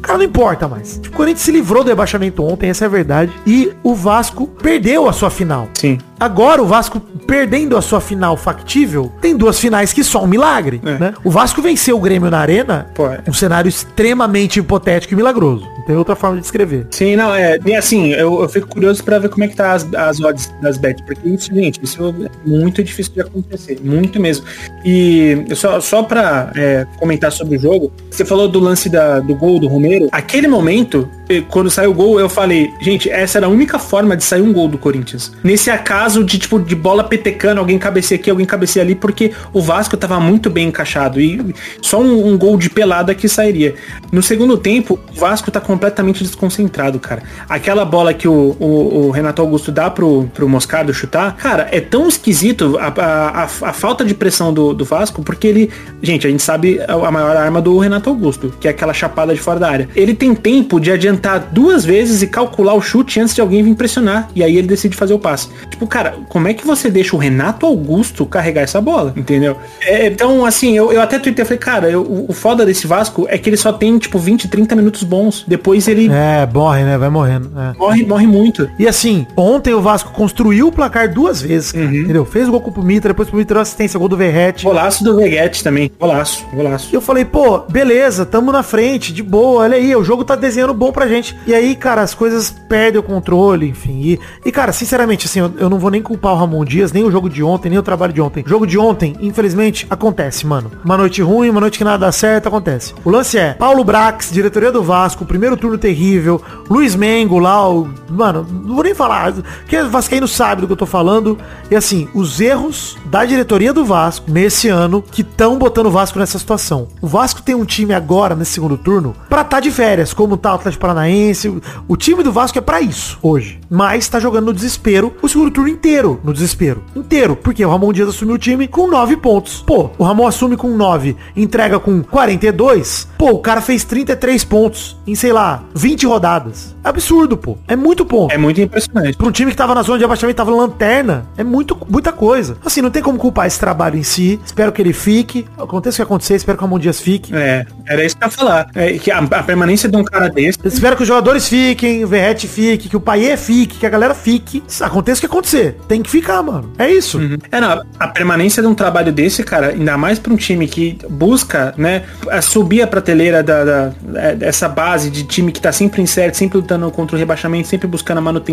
cara, não importa mais. O Corinthians se livrou do rebaixamento ontem, essa é a verdade. E o Vasco perdeu a sua final. Sim. Agora o Vasco perdendo a sua final factível, tem duas finais que só um milagre, É. né? O Vasco venceu o Grêmio na arena, Pô, é. um cenário extremamente hipotético e milagroso. Não tem outra forma de descrever. Sim, não, é. E assim, eu, eu fico curioso pra ver como é que tá as, as odds das bets, porque isso, gente, isso é muito difícil de acontecer, muito mesmo. E só, só pra é, comentar sobre o jogo, você falou do lance da, do gol do Romero. Aquele momento, eh, quando saiu o gol, eu falei, gente, essa era a única forma de sair um gol do Corinthians. Nesse acaso de tipo de bola petecando, alguém cabeceia aqui, alguém cabeceia ali, porque o Vasco tava muito bem encaixado e só um, um gol de pelada que sairia. No segundo tempo, o Vasco tá completamente desconcentrado, cara. Aquela bola que o, o, o Renato Augusto dá pro, pro Moscardo chutar, cara, é tão esquisito a, a, a, a falta de pressão do, do Vasco, porque ele, gente, a gente sabe a, a maior arma do Renato Augusto, que é aquela chapada de fora da área. Ele tem tempo de adiantar duas vezes e calcular o chute antes de alguém vir pressionar, e aí ele decide fazer o passe. Tipo, cara, como é que você deixa o Renato Augusto carregar essa bola, entendeu? É, então, assim, eu, eu até tuitei, falei, cara, eu- o, o foda desse Vasco é que ele só tem, tipo, 20, 30 minutos bons. Depois ele É, morre, né? Vai morrendo. é. morre, morre muito. E assim, ontem o Vasco construiu o placar duas vezes, cara, entendeu? Fez o gol com o Mitra, depois o Mitra deu assistência, gol do Verrete. Golaço do Veguete também. Golaço, golaço. E eu falei, pô, beleza, tamo na frente, de boa, olha aí, o jogo tá desenhando bom pra gente. E aí, cara, as coisas perdem o controle, enfim. E, e cara, sinceramente, assim, eu, eu não vou nem culpar o Ramon Dias, nem o jogo de ontem, nem o trabalho de ontem. O jogo de ontem, infelizmente, acontece, mano. Uma noite ruim, uma noite que nada dá certo, acontece. O lance é, Paulo Brax, diretoria do Vasco, primeiro turno terrível, Luiz Mengo lá, o, mano, não vou nem falar, que Vascaíno sabe do que eu tô falando. E assim, os erros da diretoria do Vasco nesse ano que estão botando o Vasco nessa situação. O Vasco tem um time agora, nesse segundo turno, pra tá de férias, como tá o Atlético Paranaense. O, time do Vasco é pra isso, hoje. Mas tá jogando no desespero o segundo turno inteiro, no desespero. Inteiro. Porque o Ramon Dias assumiu o time com 9 pontos. Pô, o Ramon assume com 9, entrega com 42. Pô, o cara fez 33 pontos em, sei lá, 20 rodadas. Absurdo, pô. É muito ponto. É muito impressionante. Pra um time que tava na zona de abaixamento, tava na lanterna, é muito, muita coisa. Assim, não tem como culpar esse trabalho em si. Espero que ele fique. Aconteça o que acontecer, espero que o Ramon Dias fique. É, era isso que eu ia falar. É, que a, a permanência de um cara desse. Espero que os jogadores fiquem, o Verrete fique, que o Paier fique, que a galera fique. Aconteça o que acontecer. Tem que ficar, mano. É isso. É, não, a permanência de um trabalho desse, cara, ainda mais pra um time que busca, né, a subir a prateleira da, da- é, dessa base de time que tá sempre incerto, sempre lutando contra o rebaixamento, sempre buscando a manutenção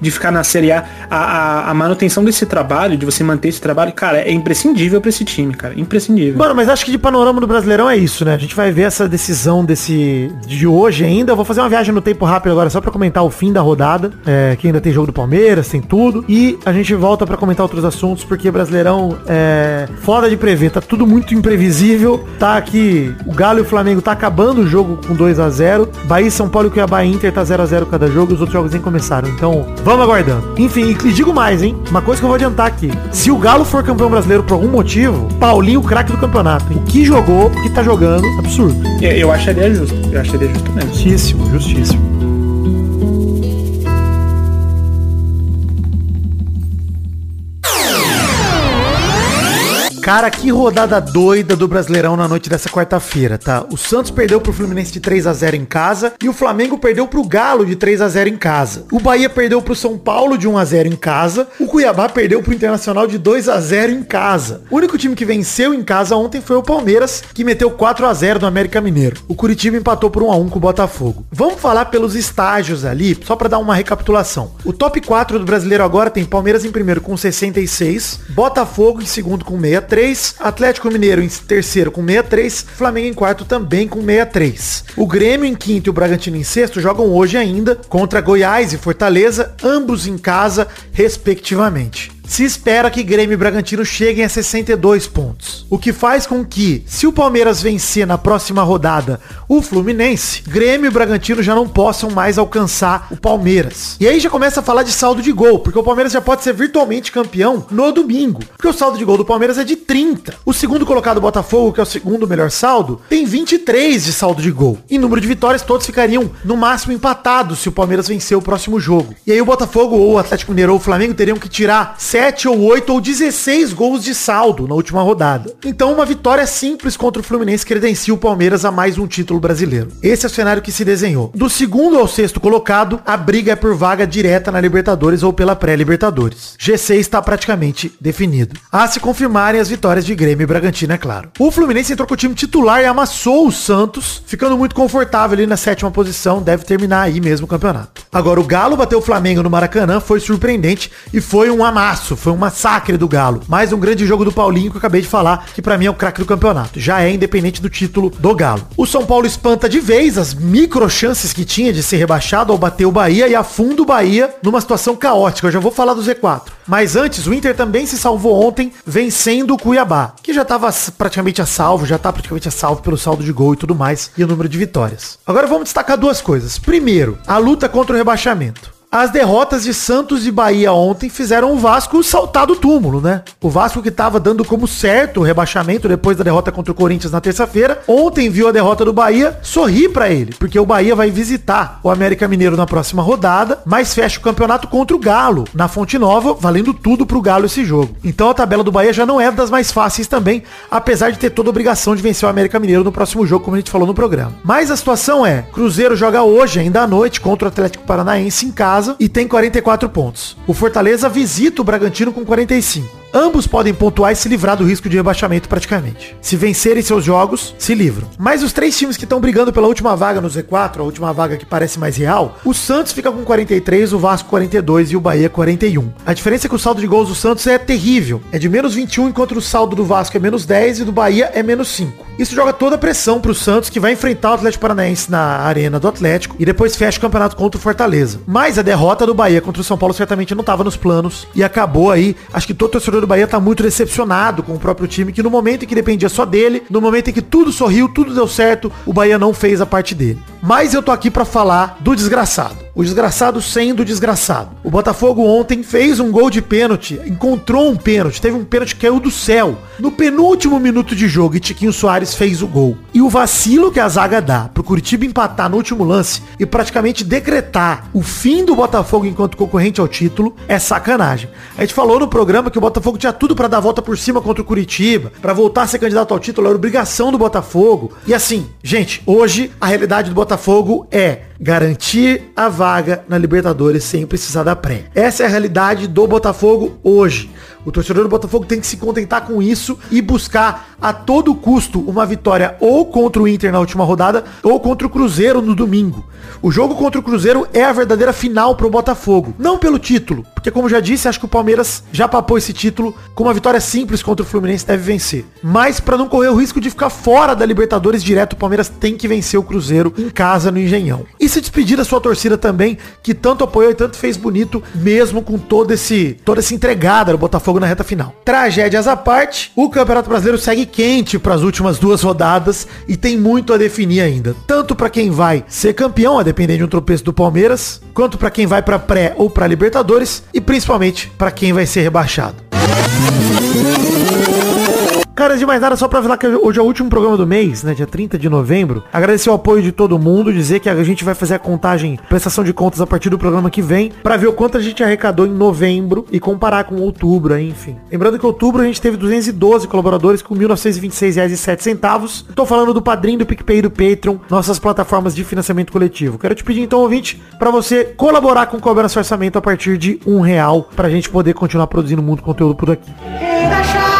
de ficar na Série A. A, a, a manutenção desse trabalho, de você manter esse trabalho, cara, é imprescindível pra esse time, cara. Imprescindível. Mano, mas acho que de panorama do Brasileirão é isso, né? A gente vai ver essa decisão desse de hoje ainda. Eu vou fazer uma viagem no tempo rápido agora só pra comentar o fim da rodada, é, que ainda tem jogo do Palmeiras, tem tudo. E a gente volta pra comentar outros assuntos, porque Brasileirão é foda de prever, tá tudo muito imprevisível. Tá aqui, o Galo e o Flamengo tá acabando o jogo com 2 a 0 Bahia, São Paulo, Cuiabá e Inter tá 0 a 0 cada jogo, os outros jogos nem começaram. Então, vamos aguardando. Enfim, e digo mais, hein? Uma coisa que eu vou adiantar aqui. Se o Galo for campeão brasileiro por algum motivo, Paulinho, o craque do campeonato. O que jogou, o que tá jogando, absurdo. Eu, eu acharia justo. Eu acharia justo mesmo. Justíssimo, justíssimo. Cara, que rodada doida do Brasileirão na noite dessa quarta-feira, tá? O Santos perdeu pro Fluminense de 3 a 0 em casa e o Flamengo perdeu pro Galo de 3 a 0 em casa. O Bahia perdeu pro São Paulo de 1 a 0 em casa. O Cuiabá perdeu pro Internacional de 2 a 0 em casa. O único time que venceu em casa ontem foi o Palmeiras, que meteu 4 a 0 no América Mineiro. O Curitiba empatou por 1 a 1 com o Botafogo. Vamos falar pelos estágios ali, só para dar uma recapitulação. O top 4 do Brasileiro agora tem Palmeiras em primeiro com 66, Botafogo em segundo com 63, Atlético Mineiro em terceiro com 63, Flamengo em quarto também com 63. O Grêmio em quinto e o Bragantino em sexto jogam hoje ainda contra Goiás e Fortaleza, ambos em casa, respectivamente se espera que Grêmio e Bragantino cheguem a 62 pontos. O que faz com que, se o Palmeiras vencer na próxima rodada o Fluminense, Grêmio e Bragantino já não possam mais alcançar o Palmeiras. E aí já começa a falar de saldo de gol, porque o Palmeiras já pode ser virtualmente campeão no domingo. Porque o saldo de gol do Palmeiras é de 30. O segundo colocado Botafogo, que é o segundo melhor saldo, tem 23 de saldo de gol. Em número de vitórias, todos ficariam no máximo empatados se o Palmeiras vencer o próximo jogo. E aí o Botafogo ou o Atlético Mineiro ou o Flamengo teriam que tirar 7 ou 8 ou 16 gols de saldo na última rodada. Então uma vitória simples contra o Fluminense credencia o Palmeiras a mais um título brasileiro. Esse é o cenário que se desenhou. Do segundo ao sexto colocado, a briga é por vaga direta na Libertadores ou pela pré-Libertadores. G6 está praticamente definido. A se confirmarem as vitórias de Grêmio e Bragantino, é claro. O Fluminense entrou com o time titular e amassou o Santos, ficando muito confortável ali na sétima posição, deve terminar aí mesmo o campeonato. Agora o Galo bateu o Flamengo no Maracanã, foi surpreendente e foi um amasso, foi um massacre do Galo. Mais um grande jogo do Paulinho que eu acabei de falar, que para mim é o craque do campeonato. Já é independente do título do Galo. O São Paulo espanta de vez as micro chances que tinha de ser rebaixado ao bater o Bahia e afunda o Bahia numa situação caótica. Eu já vou falar do Z4. Mas antes, o Inter também se salvou ontem, vencendo o Cuiabá, que já estava praticamente a salvo, já tá praticamente a salvo pelo saldo de gol e tudo mais, e o número de vitórias. Agora vamos destacar duas coisas. Primeiro, a luta contra o rebaixamento. As derrotas de Santos e Bahia ontem fizeram o Vasco saltar do túmulo, né? O Vasco que estava dando como certo o rebaixamento depois da derrota contra o Corinthians na terça-feira, ontem viu a derrota do Bahia, sorri para ele, porque o Bahia vai visitar o América Mineiro na próxima rodada, mas fecha o campeonato contra o Galo, na Fonte Nova, valendo tudo pro Galo esse jogo. Então a tabela do Bahia já não é das mais fáceis também, apesar de ter toda a obrigação de vencer o América Mineiro no próximo jogo, como a gente falou no programa. Mas a situação é, Cruzeiro joga hoje, ainda à noite, contra o Atlético Paranaense em casa, casa e tem 44 pontos. O Fortaleza visita o Bragantino com 45. Ambos podem pontuar e se livrar do risco de rebaixamento praticamente. Se vencerem seus jogos, se livram. Mas os três times que estão brigando pela última vaga no Z4, a última vaga que parece mais real, o Santos fica com 43, o Vasco 42 e o Bahia 41. A diferença é que o saldo de gols do Santos é terrível. É de menos 21, enquanto o saldo do Vasco é menos 10 e do Bahia é menos 5. Isso joga toda a pressão pro Santos, que vai enfrentar o Atlético Paranaense na arena do Atlético e depois fecha o campeonato contra o Fortaleza. Mas a derrota do Bahia contra o São Paulo certamente não estava nos planos e acabou aí. Acho que todo torcedor do Bahia tá muito decepcionado com o próprio time, que no momento em que dependia só dele, no momento em que tudo sorriu, tudo deu certo, o Bahia não fez a parte dele. Mas eu tô aqui para falar do desgraçado. O desgraçado sendo desgraçado. O Botafogo ontem fez um gol de pênalti, encontrou um pênalti, teve um pênalti que caiu do céu. No penúltimo minuto de jogo, e Tiquinho Soares fez o gol. E o vacilo que a zaga dá pro Curitiba empatar no último lance e praticamente decretar o fim do Botafogo enquanto concorrente ao título é sacanagem. A gente falou no programa que o Botafogo tinha tudo para dar a volta por cima contra o Curitiba, para voltar a ser candidato ao título, era obrigação do Botafogo. E assim, gente, hoje a realidade do Botafogo é garantir a vaga na Libertadores sem precisar da pré. Essa é a realidade do Botafogo hoje. O torcedor do Botafogo tem que se contentar com isso e buscar a todo custo uma vitória ou contra o Inter na última rodada ou contra o Cruzeiro no domingo. O jogo contra o Cruzeiro é a verdadeira final pro Botafogo. Não pelo título, porque como já disse, acho que o Palmeiras já papou esse título com uma vitória simples contra o Fluminense deve vencer. Mas para não correr o risco de ficar fora da Libertadores direto, o Palmeiras tem que vencer o Cruzeiro em casa no Engenhão. E se despedir da sua torcida também, que tanto apoiou e tanto fez bonito, mesmo com todo esse toda essa entregada do Botafogo na reta final. Tragédias à parte, o Campeonato Brasileiro segue quente para as últimas duas rodadas e tem muito a definir ainda, tanto para quem vai ser campeão, a depender de um tropeço do Palmeiras, quanto para quem vai para pré ou para Libertadores e principalmente para quem vai ser rebaixado. Cara, de mais nada, só pra falar que hoje é o último programa do mês, né? Dia 30 de novembro. Agradecer o apoio de todo mundo, dizer que a gente vai fazer a contagem, prestação de contas a partir do programa que vem, pra ver o quanto a gente arrecadou em novembro e comparar com outubro, enfim. Lembrando que outubro a gente teve 212 colaboradores com R$ 1.926,07. Tô falando do Padrim, do PicPay e do Patreon, nossas plataformas de financiamento coletivo. Quero te pedir então, ouvinte, pra você colaborar com o Cobra Nosso Orçamento a partir de um real, pra gente poder continuar produzindo muito conteúdo por aqui. Era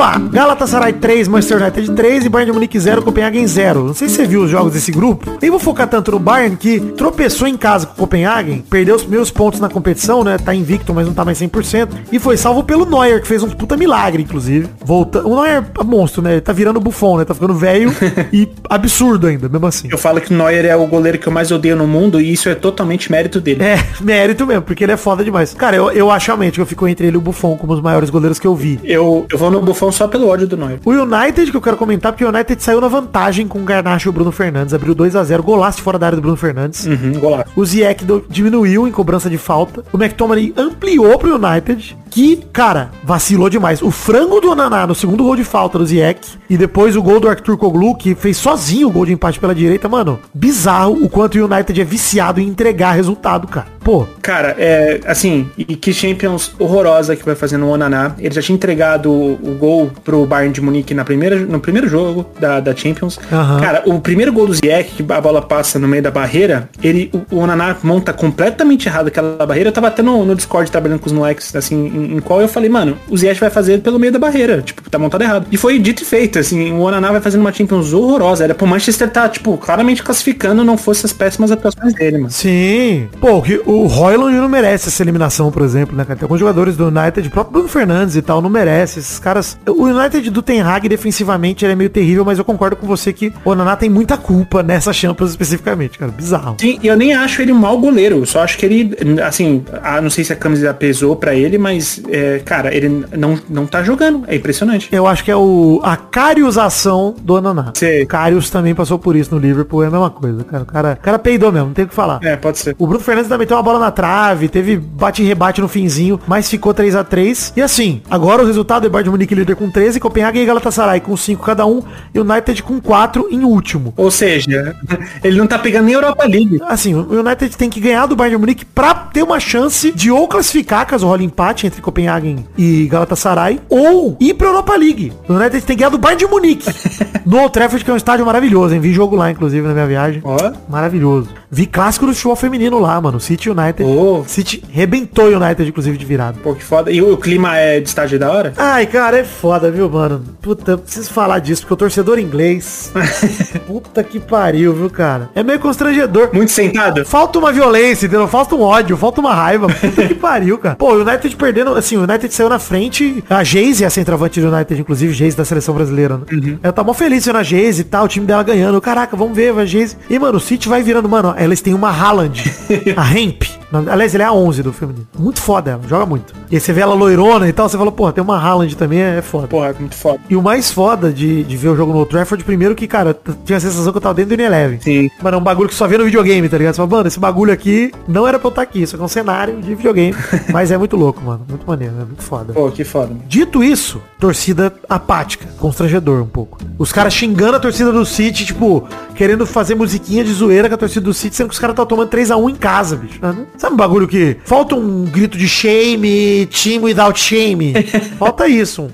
Grupo A, Galatasaray 3, Manchester United 3 e Bayern de Munique 0, Copenhagen 0. Não sei se você viu os jogos desse grupo. Nem vou focar tanto no Bayern, que tropeçou em casa com o Copenhagen, perdeu os primeiros pontos na competição, né? Tá invicto, mas não tá mais 100%. E foi salvo pelo Neuer, que fez um puta milagre, inclusive. Volta... O Neuer é monstro, né? Ele tá virando bufão, né? Tá ficando velho e absurdo ainda, mesmo assim. Eu falo que o Neuer é o goleiro que eu mais odeio no mundo e isso é totalmente mérito dele. É, mérito mesmo, porque ele é foda demais. Cara, eu, eu acho realmente que eu fico entre ele e o Buffon como os maiores goleiros que eu vi. Eu, eu vou no Buffon só pelo ódio do Neuer. O United, que eu quero comentar, porque o United saiu na vantagem com o Garnacho e o Bruno Fernandes. Abriu 2 a 0 golaço fora da área do Bruno Fernandes. Uhum, golaço. O Ziyech do- diminuiu em cobrança de falta. O McTominay ampliou pro United, que, cara, vacilou demais. O frango do Onaná no segundo gol de falta do Ziyech. E depois o gol do Arthur Koglu, que fez sozinho o gol de empate pela direita. Mano, bizarro o quanto o United é viciado em entregar resultado, cara. Pô, Cara, é assim, e que Champions horrorosa que vai fazer no Onaná. Ele já tinha entregado o, gol pro Bayern de Munique na primeira, no primeiro jogo da, da Champions. Aham. Cara, o primeiro gol do Ziyech, que a bola passa no meio da barreira, ele, o, o Onaná monta completamente errado aquela barreira. Eu tava até no, no Discord trabalhando com os moleques, assim, em, qual eu falei, mano, o Ziyech vai fazer pelo meio da barreira. Tipo, tá montado errado. E foi dito e feito, assim, o Onaná vai fazendo uma Champions horrorosa. Era pro Manchester tá, tipo, claramente classificando, não fosse as péssimas atuações dele, mano. Sim. Pô, o Royland não merece essa eliminação, por exemplo, né, cara? Tem alguns jogadores do United, o próprio Bruno Fernandes e tal, não merece. Esses caras... O United do Ten Hag, defensivamente, ele é meio terrível, mas eu concordo com você que o Onaná tem muita culpa nessa Champions especificamente, cara. Bizarro. Sim, e eu nem acho ele um mau goleiro. Só acho que ele, assim, ah, não sei se a camisa pesou pra ele, mas, é, cara, ele não, não tá jogando. É impressionante. Eu acho que é o, a cariusação do Onaná. Sei. O Karius também passou por isso no Liverpool, é a mesma coisa, cara. O cara, o cara peidou mesmo, não tem o que falar. É, pode ser. O Bruno Fernandes também tem uma bola na trave, teve bate e rebate no finzinho, mas ficou 3 a 3 E assim, agora o resultado é Bayern de Munique líder com 13, Copenhague e Galatasaray com 5 cada um, e o United com 4 em último. Ou seja, ele não tá pegando nem Europa League. Assim, o United tem que ganhar do Bayern de Munique pra ter uma chance de ou classificar, caso role empate entre Copenhagen e Galatasaray, ou ir pra Europa League. O United tem que ganhar do Bayern de Munique. no Old Trafford, que é um estádio maravilhoso, hein? Vi jogo lá, inclusive, na minha viagem. Ó. Maravilhoso. Vi clássico do futebol feminino lá, mano. City United. Oh. City rebentou o United, inclusive, de virada. Pô, que foda. E o clima é de estágio da hora? Ai, cara, é foda, viu, mano? Puta, preciso falar disso, porque o torcedor inglês. Puta que pariu, viu, cara? É meio constrangedor. Muito sentado? Falta uma violência, entendeu? Falta um ódio, falta uma raiva. Puta que pariu, cara. Pô, o United perdendo, assim, o United saiu na frente. A Geise é a centroavante do United, inclusive, Geise da seleção brasileira, né? Ela tá mó feliz sendo a Geise e tal, o time dela ganhando. Caraca, vamos ver, a Geise. E, mano, o City vai virando, mano, eles têm uma Haaland, a Hemp. Aliás, ele é a 11 do feminino. Muito foda ela, joga muito. E aí você vê ela loirona e tal, você fala, pô, tem uma Haaland também, é foda. Porra, é muito foda. E o mais foda de, de ver o jogo no Old Trafford, primeiro que, cara, tinha a sensação que eu tava dentro do Eleven. Sim. Mano, é um bagulho que só vê no videogame, tá ligado? Você fala, mano, esse bagulho aqui não era pra eu estar aqui, isso aqui é um cenário de videogame. Mas é muito louco, mano. Muito maneiro, é muito foda. Pô, que foda. mano. Dito isso, torcida apática, constrangedor um pouco. Os caras xingando a torcida do City, tipo, querendo fazer musiquinha de zoeira com a torcida do City, sendo que os caras estão tomando 3x1 em casa, bicho. Ah, não- Sabe um bagulho que falta um grito de shame, team without shame? Falta isso.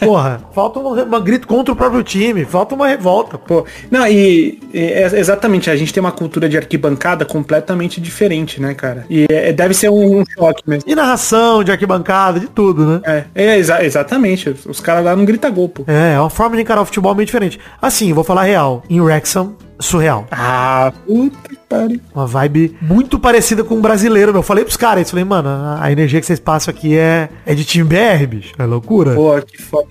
Porra, falta um, um grito contra o próprio time, falta uma revolta. Pô, não, e, e é exatamente, a gente tem uma cultura de arquibancada completamente diferente, né, cara? E é- deve ser um, um choque mesmo. De narração, de arquibancada, de tudo, né? É, é exa- exatamente. Os- caras lá não grita gol, pô. É, é uma forma de encarar o futebol meio diferente. Assim, vou falar real. Em Wrexham, surreal. Ah, puta pariu. Uma vibe muito parecida com o brasileiro, meu. Eu falei pros caras, eu falei, mano, a- energia que vocês passam aqui é, é de time BR, bicho. É loucura. Pô, que foda.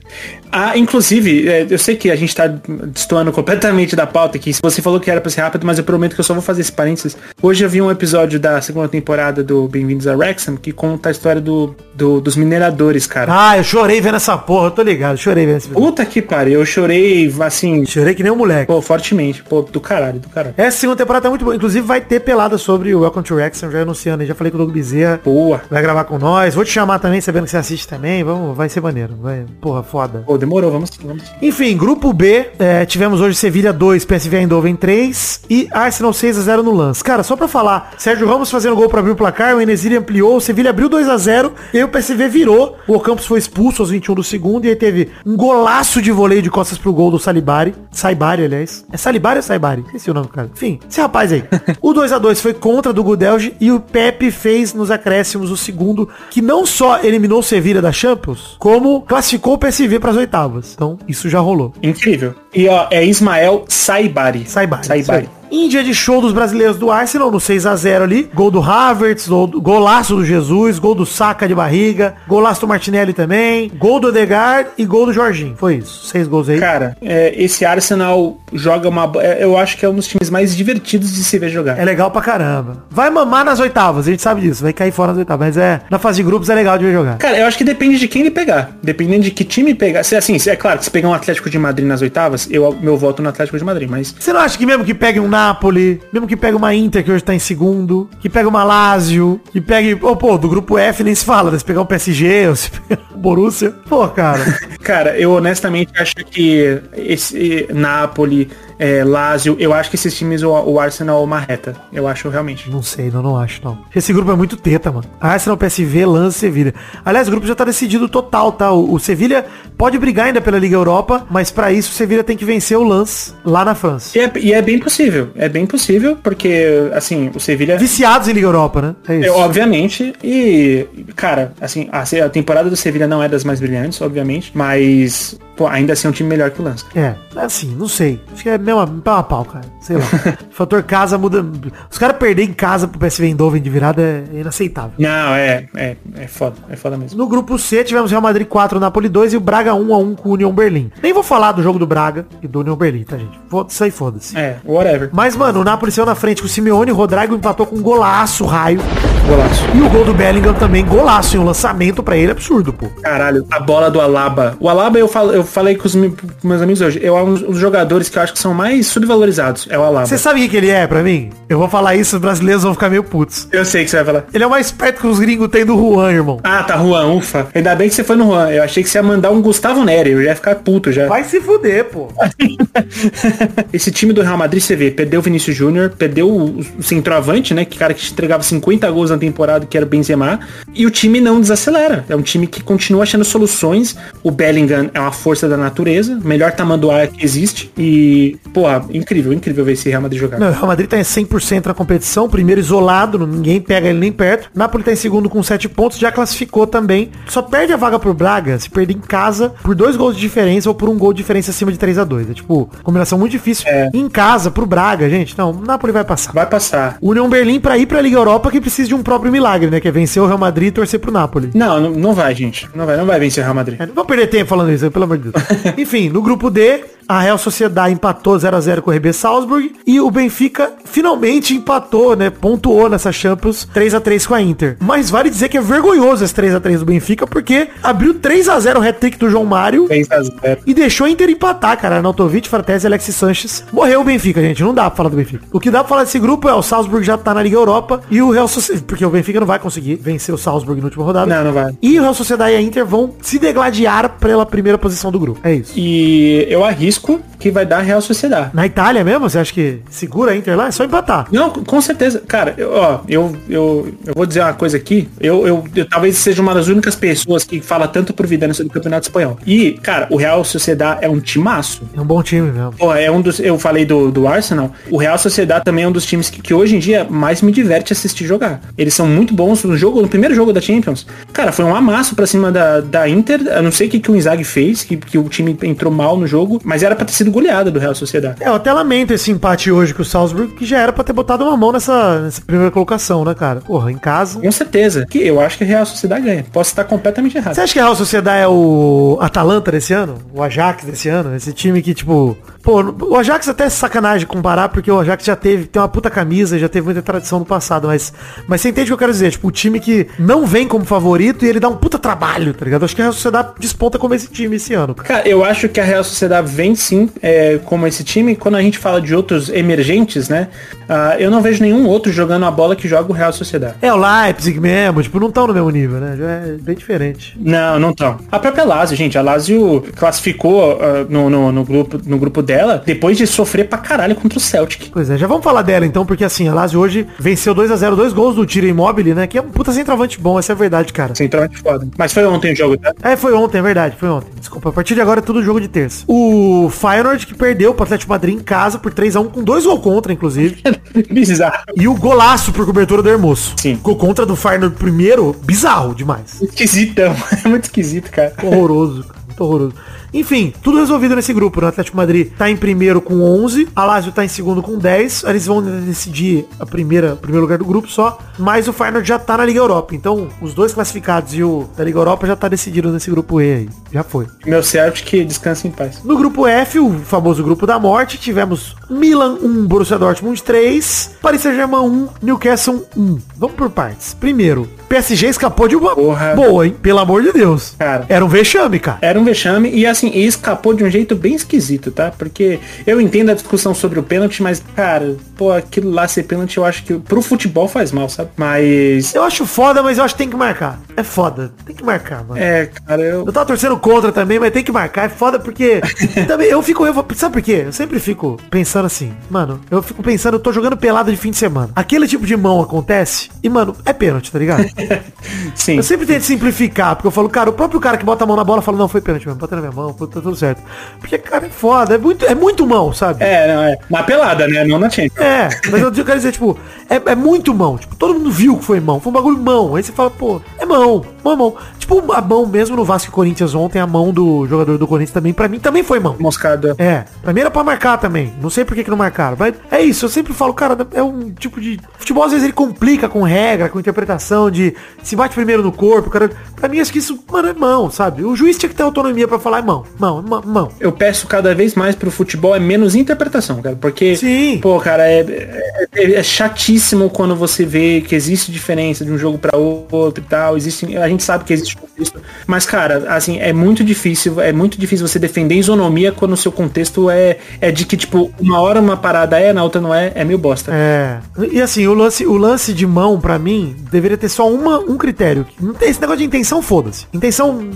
Ah, inclusive, é, eu sei que a gente tá destoando completamente da pauta aqui. Você falou que era pra ser rápido, mas eu prometo que eu só vou fazer esse parênteses. Hoje eu vi um episódio da segunda temporada do Bem-vindos a Wrexham que conta a história do, do- dos mineradores, cara. Ah, eu chorei vendo essa porra, eu tô ligado, chorei vendo esse vídeo. Puta que pariu, eu chorei, assim, Chorei que nem um moleque. pô, fortemente. Pô, do caralho, do caralho. Essa segunda temporada tá muito boa. Inclusive vai ter pelada sobre o Welcome to Wrexham, já anunciando aí. Já falei com o Doug Bezerra. Boa. Vai gravar com nós. Vou te chamar também, sabendo que você assiste também. Vamos, vai ser maneiro. Vai, porra, foda. Pô, demorou, vamos vamos. Enfim, grupo B, é, tivemos hoje Sevilha 2, PSV Eindhoven 3 e Arsenal 6 a 0 no lance. Cara, só pra falar, Sérgio Ramos fazendo gol pra abrir o placar, o Enesiri ampliou, o Sevilha abriu 2 a 0 e aí o PSV virou, o Ocampos foi expulso aos 21 do segundo e aí teve um golaço de voleio de costas pro gol do Salibari, Saibari, aliás. É Salibari ou Saibari? Esqueci o nome do cara. Enfim, esse rapaz aí. O 2 a 2 foi contra do Gudelge e o Pepe fez nos acréscimos o segundo, que não só eliminou o Sevilha da Champions, como classificou o PSV pras oitavas. Então, isso já rolou. Incrível. E ó, é Ismael Saibari. Saibari. Saibari. Aí. Em dia de show dos brasileiros do Arsenal, no 6x0 ali, gol do Havertz, golaço do Jesus, gol do Saca de barriga, golaço do Martinelli também, gol do Odegaard e gol do Jorginho. Foi isso. Seis gols aí. Cara, é, esse Arsenal joga uma. é, Eu acho que é um dos times mais divertidos de se ver jogar. É legal pra caramba. Vai mamar nas oitavas, a gente sabe disso. Vai cair fora nas oitavas. Mas é, na fase de grupos é legal de ver jogar. Cara, eu acho que depende de quem ele pegar. Dependendo de que time pegar. Se, assim, é claro que se pegar um Atlético de Madrid nas oitavas, eu meu voto no Atlético de Madrid. Mas Você não acha que mesmo que pegue um Napoli, mesmo que pegue uma Inter que hoje tá em segundo, que pegue uma Lazio, que pegue, oh, pô, do grupo F nem se fala, né? se pegar um PSG, ou se pegar um Borussia, pô, cara. Cara, eu honestamente acho que esse Napoli, é, Lazio, eu acho que esses times, o, o Arsenal é uma reta. Eu acho realmente. Não sei, não, não acho, não. Esse grupo é muito teta, mano. Arsenal, PSV, Lance, Sevilha. Aliás, o grupo já tá decidido total, tá? O, o Sevilha pode brigar ainda pela Liga Europa, mas pra isso o Sevilha tem que vencer o Lance lá na França. E é, e é bem possível. É bem possível, porque, assim, o Sevilha. Viciados em Liga Europa, né? É É, isso. obviamente, e, cara, assim, a, a temporada do Sevilha não é das mais brilhantes, obviamente, mas, pô, ainda assim é um time melhor que o Lance. É, assim, não sei. Acho que é mesmo pau a pau, cara. Sei lá. fator casa muda. Os caras perder em casa pro PSV Eindhoven de virada é inaceitável. Não, é, é, é foda, é foda mesmo. No grupo C tivemos Real Madrid 4, Napoli 2 e o Braga 1 a 1 com o União Berlim. Nem vou falar do jogo do Braga e do União Berlim, tá, gente? Isso aí foda-se. É, whatever. Mas, mano, o Napoli saiu na frente com o Simeone, o Rodrigo empatou com um golaço, raio. Golaço. E o gol do Bellingham também, golaço. E um lançamento pra ele absurdo, pô. Caralho, a bola do Alaba. O Alaba eu, falo, eu falei com os meus amigos hoje. Eu é um dos jogadores que eu acho que são mais subvalorizados. É o Alaba. Você sabe o que ele é pra mim? Eu vou falar isso, os brasileiros vão ficar meio putos. Eu sei que você vai falar. Ele é o mais perto que os gringos têm do Juan, irmão. Ah, tá, Juan, ufa. Ainda bem que você foi no Juan. Eu achei que você ia mandar um Gustavo Neri. Eu ia ficar puto já. Vai se fuder, pô. Esse time do Real Madrid, você vê, perdeu o Vinícius Júnior, perdeu o, o centroavante, né? Que cara que entregava 50 gols na temporada, que era o Benzema. E o time não desacelera. É um time que continua achando soluções. O Bellingham é uma força da natureza. Melhor tamanduá que existe. E, porra, incrível, incrível ver esse Real Madrid jogar. Não, o Real Madrid tá em 100% na competição, primeiro isolado, ninguém pega ele nem perto. Napoli tá em segundo com 7 pontos, já classificou também. Só perde a vaga pro Braga se perder em casa por dois gols de diferença ou por um gol de diferença acima de 3 a 2 É tipo, combinação muito difícil. Em casa, pro Braga, gente, não, o Napoli vai passar. Vai passar. União Berlim pra ir pra Liga Europa que precisa de um próprio milagre, né? Que é vencer o Real Madrid e torcer pro Napoli. Não, não, não vai, gente. Não vai, não vai vencer o Real Madrid. É, não vou perder tempo falando isso, pelo amor de Enfim, no grupo D, a Real Sociedade empatou 0x0 com o RB Salzburg e o Benfica finalmente empatou, né? Pontuou nessa Champions 3x3 com a Inter. Mas vale dizer que é vergonhoso esse 3x3 do Benfica porque abriu 3x0 o hat-trick do João Mário 3 a 0. e deixou a Inter empatar, cara. Arnautovic, Fratese e Alexis Sanches. Morreu o Benfica, gente. Não dá pra falar do Benfica. O que dá pra falar desse grupo é o Salzburg já tá na Liga Europa e o Real Sociedade... Porque o Benfica não vai conseguir vencer o Salzburg na última rodada. Não, não vai. E o Real Sociedade e a Inter vão se degladiar pela primeira posição do grupo. É isso. E eu arrisco que vai dar Real Sociedade. Na Itália mesmo, você acha que segura a Inter lá? É só empatar. Não, com certeza. Cara, eu, ó, eu, eu, eu vou dizer uma coisa aqui. Eu, eu, eu talvez seja uma das únicas pessoas que fala tanto por vida sobre o Campeonato Espanhol. E, cara, o Real Sociedade é um timaço. É um bom time mesmo. Pô, é um dos. Eu falei do, do Arsenal. O Real Sociedade também é um dos times que, que hoje em dia mais me diverte assistir jogar. Eles são muito bons no jogo, no primeiro jogo da Champions. Cara, foi um amasso pra cima da, da Inter. Eu não sei o que, que o Inzaghi fez, que que o time entrou mal no jogo, mas era pra ter sido goleada do Real Sociedade. É, eu até lamento esse empate hoje com o Salzburg, que já era pra ter botado uma mão nessa, nessa primeira colocação, né, cara? Porra, em casa. Com certeza. Que eu acho que a Real Sociedade ganha. Posso estar completamente errado. Você acha que a Real Sociedade é o Atalanta desse ano? O Ajax desse ano? Esse time que, tipo... Pô, o Ajax até é sacanagem comparar, porque o Ajax já teve, tem uma puta camisa, já teve muita tradição no passado, mas, mas você entende o que eu quero dizer? Tipo, o time que não vem como favorito e ele dá um puta trabalho, tá ligado? Acho que a Real Sociedade desponta como esse time esse ano. cara. Eu acho que a Real Sociedade vem sim é, como esse time. Quando a gente fala de outros emergentes, né? ah, eu não vejo nenhum outro jogando a bola que joga o Real Sociedade. É, o Leipzig mesmo, tipo, não estão no mesmo nível, né? Já é bem diferente. Não, não estão. A própria Lazio, gente, a Lazio classificou ah, no, no, no grupo, no grupo dela depois de sofrer pra caralho contra o Celtic. Pois é, já vamos falar dela então, porque assim, a Lazio hoje venceu 2 a 0 dois gols do Tiro Immobile, né? Que é um puta centroavante bom, essa é a verdade, cara. Centralmente foda. Mas foi ontem o jogo, tá? É, foi ontem, é verdade, foi ontem. Desculpa, a partir de agora é tudo jogo de terça. O Feyenoord que perdeu pro Atlético Madrid em casa por 3 a 1 com dois gols contra, inclusive. Bizarro. E o golaço por cobertura do Hermoso. Sim. Gol contra do Feyenoord primeiro, bizarro demais. Esquisitão. É muito esquisito, cara. Horroroso, cara, muito horroroso. Enfim, tudo resolvido nesse grupo. né? O Atlético Madrid tá em primeiro com 11, a Lazio tá em segundo com 10. Eles vão decidir a primeira, o primeiro lugar do grupo só, mas o Feyenoord já tá na Liga Europa. Então, os dois classificados e o da Liga Europa já tá decidido nesse grupo E aí. Já foi. Meu Celtic descansa em paz. No grupo F, o famoso grupo da morte, tivemos Milan 1, Borussia Dortmund 3, Paris Saint-Germain 1, Newcastle 1. Vamos por partes. Primeiro, PSG escapou de uma Porra. boa, hein? Pelo amor de Deus. Cara. Era um vexame, cara. Era um vexame e assim, e escapou de um jeito bem esquisito, tá? Porque eu entendo a discussão sobre o pênalti, mas, cara, pô, aquilo lá ser pênalti eu acho que pro futebol faz mal, sabe? Mas. Eu acho foda, mas eu acho que tem que marcar. É foda. Tem que marcar, mano. É, cara, eu. Eu tava torcendo contra também, mas tem que marcar. É foda porque. também eu fico. Eu, sabe por quê? Eu sempre fico pensando assim, mano. Eu fico pensando, eu tô jogando pelada de fim de semana. Aquele tipo de mão acontece e, mano, é pênalti, tá ligado? Sim. Eu sempre tento simplificar, porque eu falo, cara, o próprio cara que bota a mão na bola fala, não, foi pênalti mesmo, bota na minha mão, pô, tá tudo certo. Porque, cara, é foda, é muito, é muito mão, sabe? É, não, é. Na pelada, né? Não na Champions. É, mas eu quero dizer, tipo, é, é muito mão. Tipo, todo mundo viu que foi mão. Foi um bagulho mão. Aí você fala, pô, é mão, mão, mão. Tipo, a mão mesmo no Vasco e Corinthians ontem, a mão do jogador do Corinthians também, pra mim, também foi mão. Moscada. É, pra mim era pra marcar também. Não sei por que, que não marcaram. Mas é isso, eu sempre falo, cara, é um tipo de. Futebol às vezes ele complica com regra, com interpretação de se bate primeiro no corpo, cara. Pra mim, acho que isso, mano, é mão, sabe? O juiz tinha que ter autonomia pra falar é mão, mão, mão, mão. Eu peço cada vez mais pro futebol é menos interpretação, cara. Porque, Sim. pô, cara, é, é, é chatíssimo quando você vê que existe diferença de um jogo pra outro e tal. Existe, a gente sabe que existe contexto. Mas, cara, assim, é muito difícil, é muito difícil você defender isonomia quando o seu contexto é, é de que, tipo, uma hora uma parada é, na outra não é, é meio bosta. É. E assim, o lance, o lance de mão, pra mim, deveria ter só uma, um critério. Não tem esse negócio de intenção, foda-se. Intenção.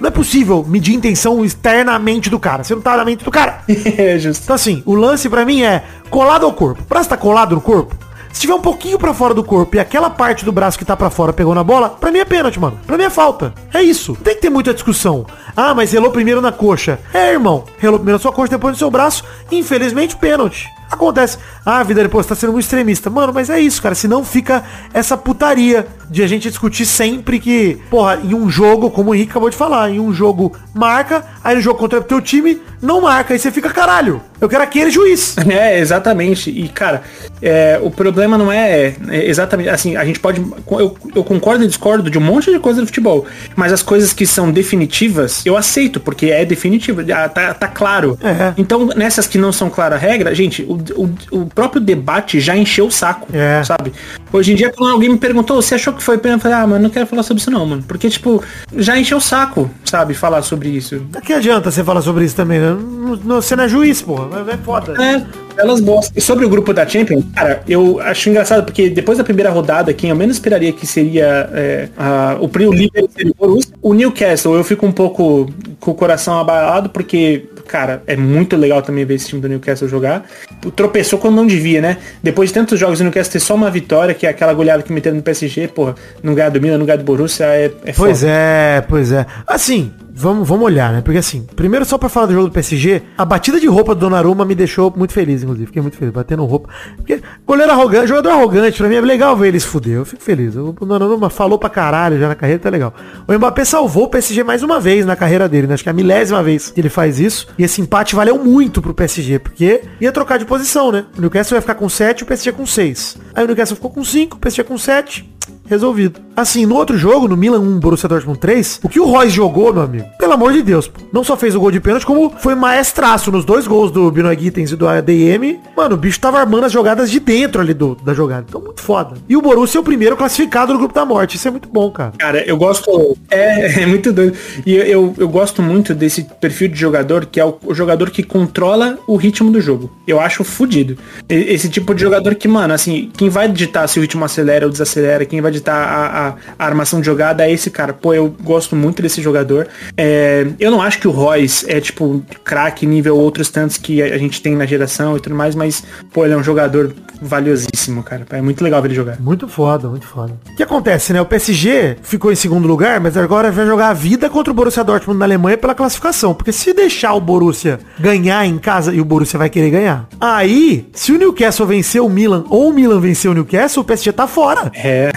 Não é possível medir intenção externamente do cara. Você não tá na mente do cara. é justo. Então assim, o lance pra mim é colado ao corpo. O braço tá colado no corpo. Se tiver um pouquinho pra fora do corpo e aquela parte do braço que tá pra fora pegou na bola, pra mim é pênalti, mano. Pra mim é falta. É isso. Não tem que ter muita discussão. Ah, mas relou primeiro na coxa. É, irmão. Relou primeiro na sua coxa, depois no seu braço. Infelizmente, pênalti. Acontece. Ah, vida depois tá sendo um extremista. Mano, mas é isso, cara. Senão fica essa putaria de a gente discutir sempre que, porra, em um jogo, como o Henrique acabou de falar, em um jogo marca, aí no jogo contra o teu time não marca, aí você fica caralho. Eu quero aquele juiz. É, exatamente. E, cara, é, o problema não é, é exatamente, assim, a gente pode, eu, eu concordo e discordo de um monte de coisa do futebol, mas as coisas que são definitivas, eu aceito, porque é definitivo, já tá, tá claro. É. Então, nessas que não são clara a regra, gente, o, o, o próprio debate já encheu o saco, É. sabe? Hoje em dia, quando alguém me perguntou, você achou que foi pena? Eu falei, ah, mano, não quero falar sobre isso não, mano. Porque, tipo, já encheu o saco, sabe, falar sobre isso. Que adianta você falar sobre isso também, né? Não- Você não é juiz, porra. É foda. É, elas bosta. E sobre o grupo da Champions, cara, eu acho engraçado porque depois da primeira rodada, quem eu menos esperaria que seria é, a- o Prio líder seria o Borussia. O Newcastle, eu fico um pouco com o coração abalado porque, cara, é muito legal também ver esse time do Newcastle jogar. Tropeçou quando não devia, né? Depois de tantos jogos, o Newcastle ter só uma vitória, que é aquela goleada que meteram no PSG, porra, não ganhar do Milan, não ganhar do Borussia, é, é Pois foda. é, pois é. Assim, vamos, vamos olhar, né? Porque assim, primeiro só pra falar do jogo do PSG, a batida de roupa do Donnarumma me deixou muito feliz, inclusive. Fiquei muito feliz, batendo roupa. Porque goleiro arrogante, jogador arrogante, pra mim é legal ver ele se fuder. Eu fico feliz. O Donnarumma falou pra caralho já na carreira, tá legal. O Mbappé salvou o PSG mais uma vez na carreira dele, né? Acho que é a milésima vez que ele faz isso. E esse empate valeu muito pro PSG, porque ia trocar de posição, né? O Newcastle ia ficar com 7 o PSG com 6. Aí o Newcastle ficou com 5, o PSG com 7 resolvido. Assim, no outro jogo, no Milan 1, Borussia Dortmund 3, o que o Royce jogou, meu amigo, pelo amor de Deus, pô, não só fez o gol de pênalti, como foi maestraço nos dois gols do Binoy Gittens e do ADM. Mano, o bicho tava armando as jogadas de dentro ali do, da jogada. Então, muito foda. E o Borussia é o primeiro classificado no grupo da morte. Isso é muito bom, cara. Cara, eu gosto. É, é muito doido. E eu, eu, eu gosto muito desse perfil de jogador que é o, o jogador que controla o ritmo do jogo. Eu acho fodido. Esse tipo de jogador que, mano, assim, quem vai ditar se o ritmo acelera ou desacelera, quem vai ditar a, a- a armação de jogada é esse cara. Pô, eu gosto muito desse jogador. É, eu não acho que o Royce é, tipo, craque nível outros tantos que a a gente tem na geração e tudo mais, mas, pô, ele é um jogador valiosíssimo, cara. É muito legal ver ele jogar. Muito foda, muito foda. O que acontece, né? O PSG ficou em segundo lugar, mas agora vai jogar a vida contra o Borussia Dortmund na Alemanha pela classificação. Porque se deixar o Borussia ganhar em casa, e o Borussia vai querer ganhar, aí, se o Newcastle vencer o Milan ou o Milan vencer o Newcastle, o PSG tá fora. É.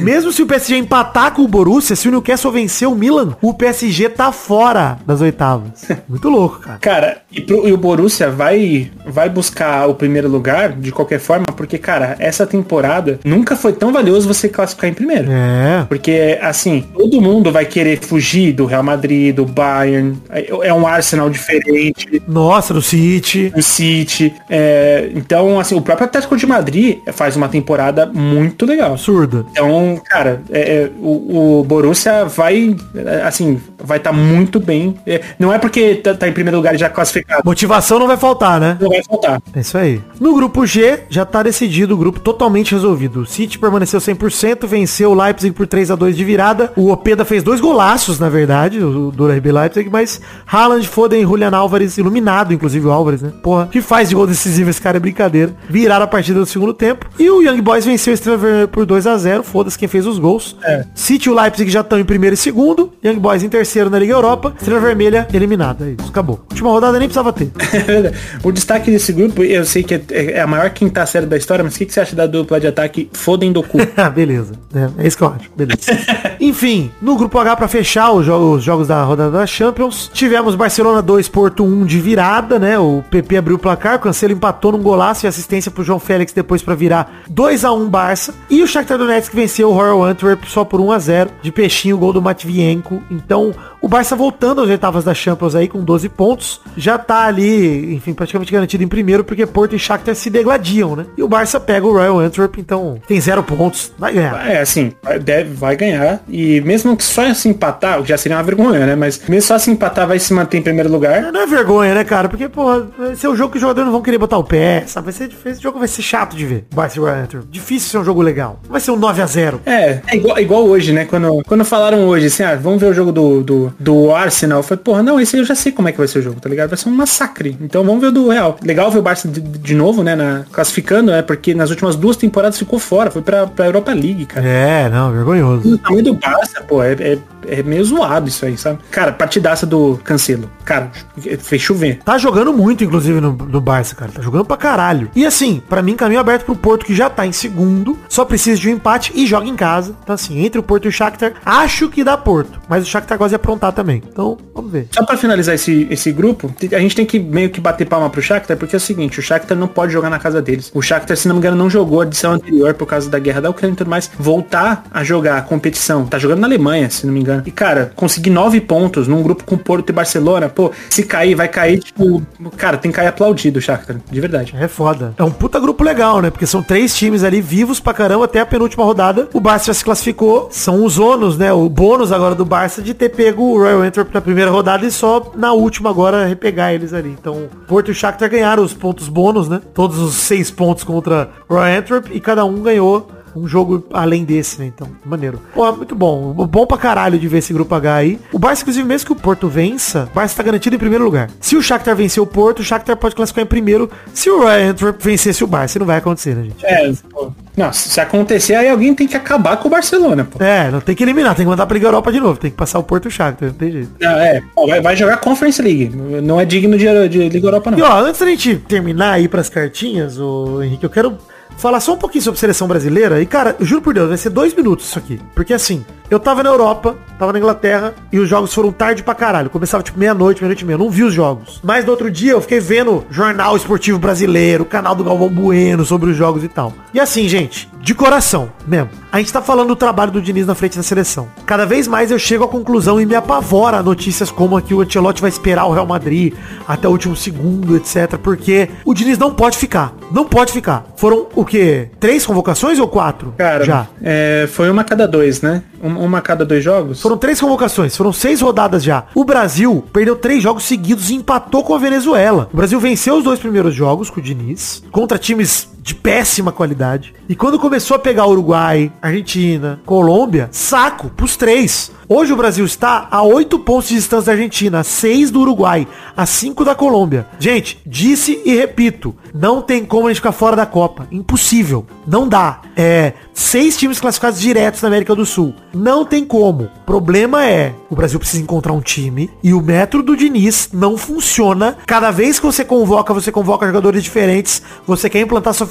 Mesmo se o PSG empatar com o Borussia, se o Newcastle vencer o Milan, o PSG tá fora das oitavas. Muito louco, cara. Cara, e, pro- e o Borussia vai, vai buscar o primeiro lugar de qualquer forma, porque, cara, essa temporada nunca foi tão valioso você classificar em primeiro. É. Porque, assim, todo mundo vai querer fugir do Real Madrid, do Bayern. É é um Arsenal diferente, Nossa, do City. do City. É, então, assim, o próprio Atlético de Madrid faz uma temporada muito legal. Absurda. Então, cara, é, é, o, o Borussia vai, assim, vai estar muito bem. É, não é porque tá, tá em primeiro lugar e já classificado. Motivação não vai faltar, né? Não vai faltar. É isso aí. No grupo G, já tá decidido, o grupo totalmente resolvido. O City permaneceu 100%, venceu o Leipzig por 3 a 2 de virada. O Opeda fez dois golaços, na verdade, o do RB Leipzig, mas Haaland, Foden Julian Álvares, iluminado, inclusive o Álvares, né? Porra, que faz de gol decisivo esse cara é brincadeira. Viraram a partida no segundo tempo. E o Young Boys venceu o Estrela Vermelha por 2 a 0 Foda-se quem fez os gols. É. City e o Leipzig já estão em primeiro e segundo. Young Boys em terceiro na Liga Europa. Estrela Vermelha eliminada. É isso, acabou. Última rodada nem precisava ter. o destaque desse grupo, eu sei que é, é a maior quinta série da história, mas o que, que você acha da dupla de ataque Foden do cu? Ah, beleza. É, é isso que eu acho. Beleza. Enfim, no grupo H pra fechar os jogos, os jogos da rodada da Champions, tivemos Barcelona 2, Porto 1 de virada, né? O PP abriu o placar, o Cancelo empatou num golaço e assistência pro João Félix depois pra virar 2 a 1 Barça. E o Shakhtar Donetsk venceu o Royal Antwerp só por 1 a 0 de peixinho, gol do Matvienko. Então, o Barça voltando às oitavas da Champions aí com 12 pontos, já tá ali, enfim, praticamente garantido em primeiro, porque Porto e Shakhtar se degladiam, né? E o Barça pega o Royal Antwerp, então tem zero pontos, vai ganhar. É, assim, deve, vai ganhar. E mesmo que só se empatar, o que já seria uma vergonha, né? Mas mesmo só se empatar, vai se manter em primeiro lugar. Não é vergonha, né, cara? Porque, porra, vai ser um jogo que os jogadores não vão querer botar o pé, sabe? Vai ser difícil, esse jogo vai ser chato de ver. Barça e Royal Antwerp. Difícil ser um jogo legal. Vai ser um 9 0 É, é igual, igual hoje, né? Quando, quando falaram hoje, assim, ah, vamos ver o jogo do, do, do Arsenal. Eu falei, porra, não, esse eu já sei como é que vai ser o jogo, tá ligado? Vai ser um massacre. Então vamos ver o do Real. Legal ver o Barça de, de novo, né? Na, classificando, né? Porque nas últimas duas temporadas ficou fora. Foi pra, pra Europa League, cara. É, não, vergonhoso. O tamanho do Barça, pô, é, é, é meio zoado isso aí, sabe? Cara, partidaça do Cancelo. Cara, fez chover. Tá jogando muito, inclusive, no, no Barça, cara. Tá jogando pra caralho. E assim, pra mim, caminho aberto pro Porto, que já tá em segundo. Só precisa de um empate e joga em casa. Então, assim, entre o Porto e o Shakhtar, acho que dá Porto. Mas o Shakhtar gosta de aprontar também. Então, vamos ver. Só pra finalizar esse, esse grupo, a gente tem que meio que bater palma pro Shakhtar, porque é o seguinte, o Shakhtar não pode jogar na casa deles. O Shakhtar, se não me engano, não jogou a edição anterior por causa da guerra da Ucrânia e tudo mais. Voltar a jogar a competição, tá jogando na Alemanha, se não me engano. E, cara, conseguir nove pontos num grupo com Porto e Barcelona, pô, se cair, vai cair, tipo, cara, tem que cair aplaudido o Shakhtar, de verdade. É foda. É um puta grupo legal, né? Porque são três times ali vivos pra caramba até a penúltima rodada. O Barça já se classificou. São os ônus, né? O bônus agora do Barça de ter pego o Royal Antwerp na primeira rodada e só na última agora repegar eles ali. Então, Porto e Shakhtar ganharam os pontos bônus, né? Todos os seis pontos contra o Royal Antwerp e cada um ganhou um jogo além desse, né? Então, maneiro. Pô, muito bom. Bom pra caralho de ver esse grupo H aí. O Barça, inclusive, mesmo que o Porto vença, o Barça tá garantido em primeiro lugar. Se o Shakhtar vencer o Porto, o Shakhtar pode classificar em primeiro. Se o Ryan vencesse o Barça, não vai acontecer, né, gente? É, pô. Não, se acontecer, aí alguém tem que acabar com o Barcelona, pô. É, não tem que eliminar, tem que mandar pra Liga Europa de novo. Tem que passar o Porto e o Shakhtar, não tem jeito. Não, é, vai, vai jogar Conference League. Não é digno de, de Liga Europa, E não. ó, antes da gente terminar aí pras cartinhas, ô Henrique, eu quero falar só um pouquinho sobre seleção brasileira. E, cara, juro por Deus, vai ser dois minutos isso aqui. Porque assim, eu tava na Europa, tava na Inglaterra, e os jogos foram tarde pra caralho. Começava tipo meia-noite, meia-noite e meia. Não vi os jogos. Mas no outro dia eu fiquei vendo jornal esportivo brasileiro, canal do Galvão Bueno sobre os jogos e tal. E assim, gente, de coração mesmo. A gente tá falando do trabalho do Diniz na frente da seleção. Cada vez mais eu chego à conclusão e me apavora notícias como aqui o Ancelotti vai esperar o Real Madrid até o último segundo, etc. Porque o Diniz não pode ficar. Não pode ficar. Foram o quê? Três convocações ou quatro? Cara, Já. é, foi uma a cada dois, né? Um- Uma a cada dois jogos? Foram três convocações, foram seis rodadas já. O Brasil perdeu três jogos seguidos e empatou com a Venezuela. O Brasil venceu os dois primeiros jogos com o Diniz, contra times de péssima qualidade. E quando começou a pegar Uruguai, Argentina, Colômbia, saco pros três. Hoje o Brasil está a oito pontos de distância da Argentina, a seis do Uruguai, a cinco da Colômbia. Gente, disse e repito, não tem como a gente ficar fora da Copa. Impossível. Não dá. É seis times classificados diretos na América do Sul. Não tem como. Problema é, o Brasil precisa encontrar um time e o método do Diniz não funciona. Cada vez que você convoca, você convoca jogadores diferentes, você quer implantar sua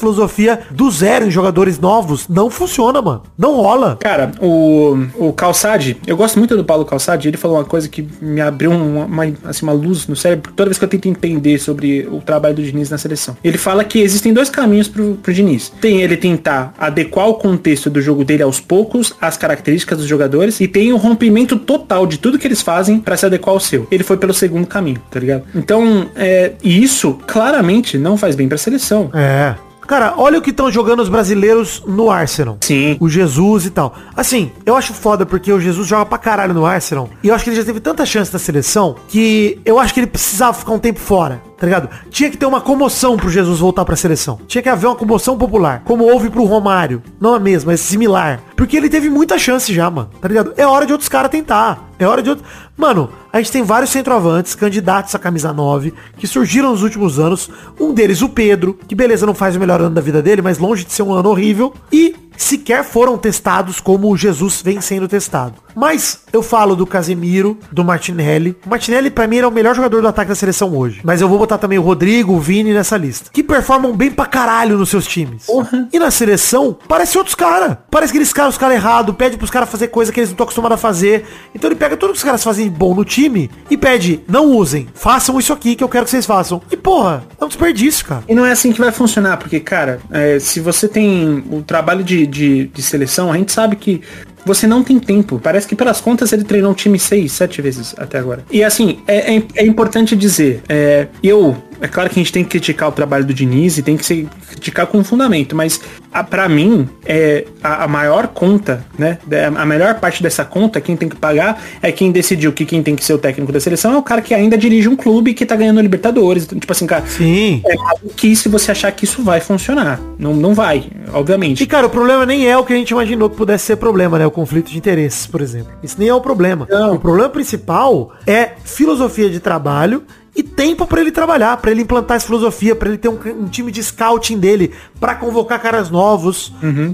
do zero em jogadores novos, não funciona, mano. Não rola. Cara, o, o Calçade, eu gosto muito do Paulo Calçade, ele falou uma coisa que me abriu uma, uma, assim, uma luz no cérebro toda vez que eu tento entender sobre o trabalho do Diniz na seleção. Ele fala que existem dois caminhos pro, pro Diniz. Tem ele tentar adequar o contexto do jogo dele aos poucos, às características dos jogadores, e tem o rompimento total de tudo que eles fazem pra se adequar ao seu. Ele foi pelo segundo caminho, tá ligado? Então, é, e isso claramente não faz bem pra seleção. É. Cara, olha o que estão jogando os brasileiros no Arsenal. Sim. O Jesus e tal. Assim, eu acho foda porque o Jesus joga pra caralho no Arsenal. E eu acho que ele já teve tanta chance na seleção que eu acho que ele precisava ficar um tempo fora. Tá ligado? Tinha que ter uma comoção pro Jesus voltar pra seleção. Tinha que haver uma comoção popular. Como houve pro Romário. Não a mesma, mas similar. Porque ele teve muita chance já, mano. Tá ligado? É hora de outros caras tentar. É hora de outros. Mano, a gente tem vários centroavantes, candidatos à camisa 9, que surgiram nos últimos anos. Um deles, o Pedro, que beleza, não faz o melhor ano da vida dele, mas longe de ser um ano horrível. E sequer foram testados como o Jesus vem sendo testado. Mas eu falo do Casemiro, do Martinelli. O Martinelli, pra mim, ele é o melhor jogador do ataque da seleção hoje. Mas eu vou botar também o Rodrigo, o Vini nessa lista. Que performam bem pra caralho nos seus times. E na seleção, parece outros caras. Parece que eles caras os caras errados, pede pros caras fazer coisa que eles não estão acostumados a fazer. Então ele pega tudo que os caras fazem bom no time e pede, não usem, façam isso aqui que eu quero que vocês façam. E porra, é um desperdício, cara. E não é assim que vai funcionar, porque, cara, é, se você tem o trabalho de, de, de seleção, a gente sabe que você não tem tempo. Parece que pelas contas ele treinou um time seis, sete vezes até agora. E assim, é, é, é importante dizer, é, eu, é claro que a gente tem que criticar o trabalho do Diniz e tem que se criticar com fundamento, mas a, pra mim, é, a, a maior conta, né, a melhor parte dessa conta, quem tem que pagar é quem decidiu que quem tem que ser o técnico da seleção é o cara que ainda dirige um clube que tá ganhando Libertadores. Então, tipo assim, cara, Sim. é que se você achar que isso vai funcionar. Não, não vai, obviamente. E cara, o problema nem é o que a gente imaginou que pudesse ser problema, né? O conflito de interesses, por exemplo. Isso nem é o problema. Não. O problema principal é filosofia de trabalho e tempo pra ele trabalhar, pra ele implantar essa filosofia, pra ele ter um, um time de scouting dele, pra convocar caras novos.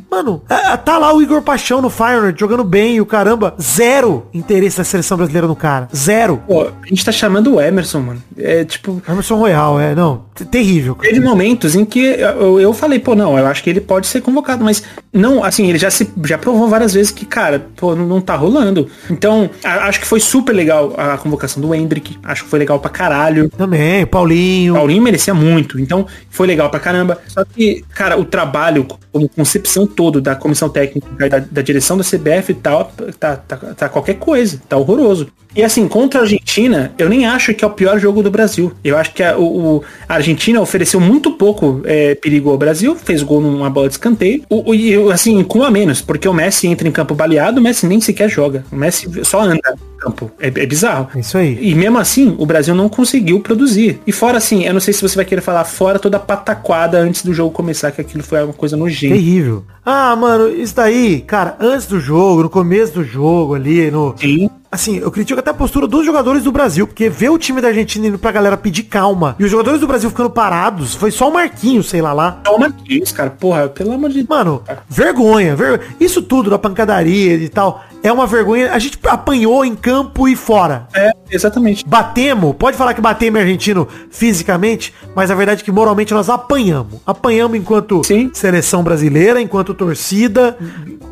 Mano, é, é, tá lá o Igor Paixão no Feyenoord jogando bem e o caramba, zero interesse da seleção brasileira no cara. Zero. Pô, a gente tá chamando o Emerson, mano. É tipo, Emerson Royal, é, não, terrível. teve momentos em que eu, eu falei, pô, não, eu acho que ele pode ser convocado, mas não, assim, ele já se já provou várias vezes que, cara, pô, não, não tá rolando. Então, a- acho que foi super legal a convocação do Hendrick, acho que foi legal pra caralho. Também, Paulinho. Paulinho merecia muito, então foi legal pra caramba. Só que, cara, o trabalho, como concepção todo da comissão técnica, da, da direção da CBF e tal, tá, tá, tá qualquer coisa, tá horroroso. E assim, contra a Argentina, eu nem acho que é o pior jogo do Brasil. Eu acho que a, o, o- a Argentina ofereceu muito pouco é, perigo ao Brasil, fez gol numa bola de escanteio. O, e assim, com a menos, porque o Messi entra em campo baleado, o Messi nem sequer joga. O Messi só anda. campo. É, é bizarro. Isso aí. E mesmo assim, o Brasil não conseguiu produzir. E fora assim, eu não sei se você vai querer falar fora toda a pataquada antes do jogo começar, que aquilo foi uma coisa nojenta. Terrível. Ah, mano, isso daí, cara, antes do jogo, no começo do jogo ali, no. Sim. Assim, eu critico até a postura dos jogadores do Brasil, porque ver o time da Argentina indo pra galera pedir calma e os jogadores do Brasil ficando parados, foi só o Marquinhos, sei lá lá. Toma isso, cara. Porra, pelo amor de Deus. Mano, vergonha, vergonha. Isso tudo da pancadaria e tal, é uma vergonha. A gente apanhou em campo e fora. É, exatamente. Batemos, pode falar que batemos argentino fisicamente, mas a verdade é que moralmente nós apanhamos. Apanhamos enquanto Sim. seleção brasileira, enquanto torcida,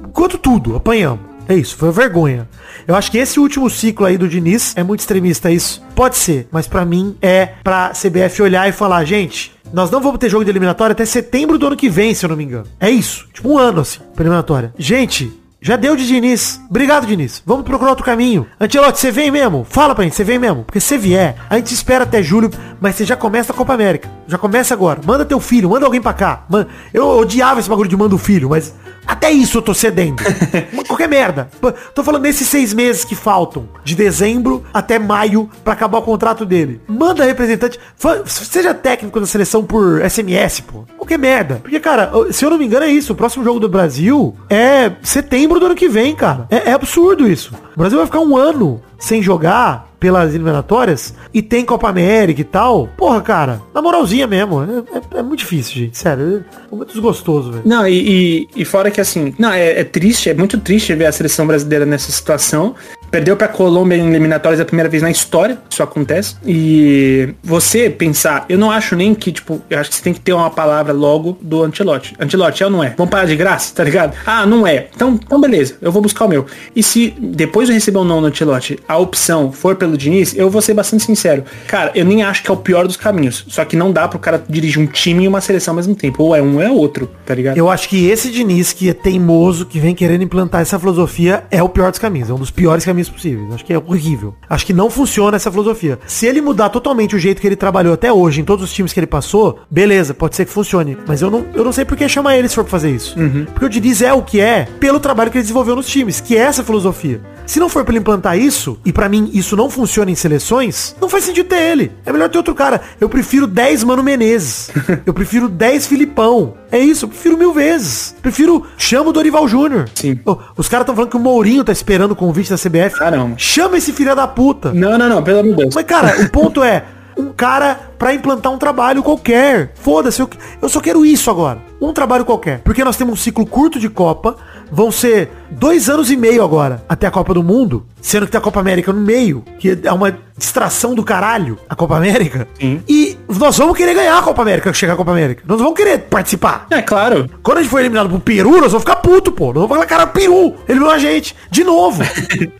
enquanto tudo, apanhamos. É isso, foi vergonha. Eu acho que esse último ciclo aí do Diniz é muito extremista isso. Pode ser, mas pra mim é pra CBF olhar e falar, gente, nós não vamos ter jogo de eliminatória até setembro do ano que vem, se eu não me engano. É isso, tipo um ano assim, pra eliminatória. Gente, já deu de Diniz. Obrigado, Diniz. Vamos procurar outro caminho. Antelote, você vem mesmo? Fala pra gente, você vem mesmo? Porque se vier, a gente espera até julho, mas você já começa a Copa América. Já começa agora. Manda teu filho, manda alguém pra cá. Man- Eu odiava esse bagulho de manda o filho, mas até isso eu tô cedendo. Qualquer merda. Tô falando nesses seis meses que faltam, de dezembro até maio, pra acabar o contrato dele. Manda representante, seja técnico da seleção por SMS, pô. Qualquer merda. Porque, cara, se eu não me engano é isso. O próximo jogo do Brasil é setembro do ano que vem, cara. É, é absurdo isso. O Brasil vai ficar um ano sem jogar pelas eliminatórias e tem Copa América e tal. Porra, cara, na moralzinha mesmo. É, é- é muito difícil, gente. Sério. É muito desgostoso, velho. Não, e, e, e fora que assim, não, é, é triste, é muito triste ver a seleção brasileira nessa situação. Perdeu pra Colômbia em eliminatórias a primeira vez na história, isso acontece. E você pensar, eu não acho nem que, tipo, eu acho que você tem que ter uma palavra logo do Antelote. Antelote, é ou não é? Vamos parar de graça, tá ligado? Ah, não é. Então, então beleza, eu vou buscar o meu. E se depois de receber o não do Antelote, a opção for pelo Diniz, eu vou ser bastante sincero. Cara, eu nem acho que é o pior dos caminhos. Só que não dá pro cara dirigir um time e uma seleção ao mesmo tempo. Ou é um ou é outro, tá ligado? Eu acho que esse Diniz, que é teimoso, que vem querendo implantar essa filosofia, é o pior dos caminhos. É um dos piores caminhos possíveis. Acho que é horrível. Acho que não funciona essa filosofia. Se ele mudar totalmente o jeito que ele trabalhou até hoje, em todos os times que ele passou, beleza, pode ser que funcione. Mas eu não, eu não sei por que chamar ele se for pra fazer isso. Porque o Diniz é o que é pelo trabalho que ele desenvolveu nos times, que é essa filosofia. Se não for pra ele implantar isso, e pra mim isso não funciona em seleções, não faz sentido ter ele. É melhor ter outro cara. Eu prefiro 10 Mano Menezes. eu prefiro 10 Filipão. É isso, eu prefiro mil vezes. Prefiro, chama o Dorival Júnior. Sim. Os caras estão falando que o Mourinho tá esperando o convite da CBF. Caramba. Chama esse filho da puta. Não, não, não, pelo amor de Deus. Mas, cara, o ponto é, um cara pra implantar um trabalho qualquer. Foda-se, eu, eu só quero isso agora. Um trabalho qualquer. Porque nós temos um ciclo curto de Copa. Vão ser dois anos e meio agora até a Copa do Mundo. Sendo que tem a Copa América no meio. Que é uma distração do caralho, a Copa América. Sim. E nós vamos querer ganhar a Copa América, chegar a Copa América. Nós vamos querer participar. É claro. Quando a gente for eliminado pro Peru, nós vamos ficar puto, pô. Nós vamos falar, cara, Peru, eliminou a gente. De novo.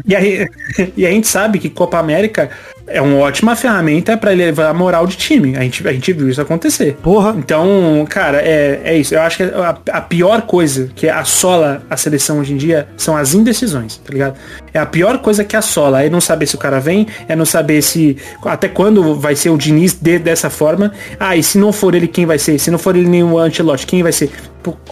E, aí, e a gente sabe que Copa América é uma ótima ferramenta pra elevar a moral de time. A gente, a gente viu isso acontecer. Porra. Então, cara, é, é isso. Eu acho que a, a pior coisa que assola a seleção hoje em dia são as indecisões, tá ligado? É a pior coisa que assola. É não saber se o cara vem, é não saber se. Até quando vai ser o Diniz de, dessa forma. Ah, e se não for ele, quem vai ser? Se não for ele nem o Antelote, quem vai ser?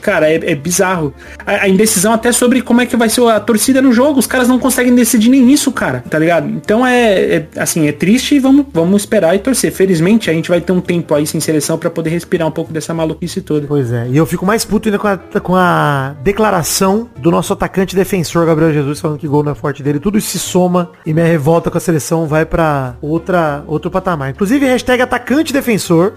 Cara, é, é bizarro. A, a indecisão até sobre como é que vai ser a torcida no jogo. Os caras não conseguem decidir nem isso, cara. Tá ligado? Então é, é, assim, é triste e vamos, vamos esperar e torcer. Felizmente a gente vai ter um tempo aí sem seleção pra poder respirar um pouco dessa maluquice toda. Pois é, e eu fico mais puto ainda com a, com a declaração do nosso atacante defensor, Gabriel Jesus, falando que gol não é forte dele. Tudo isso se soma e minha revolta com a seleção vai pra outra, outro patamar. Inclusive, hashtag atacante defensor.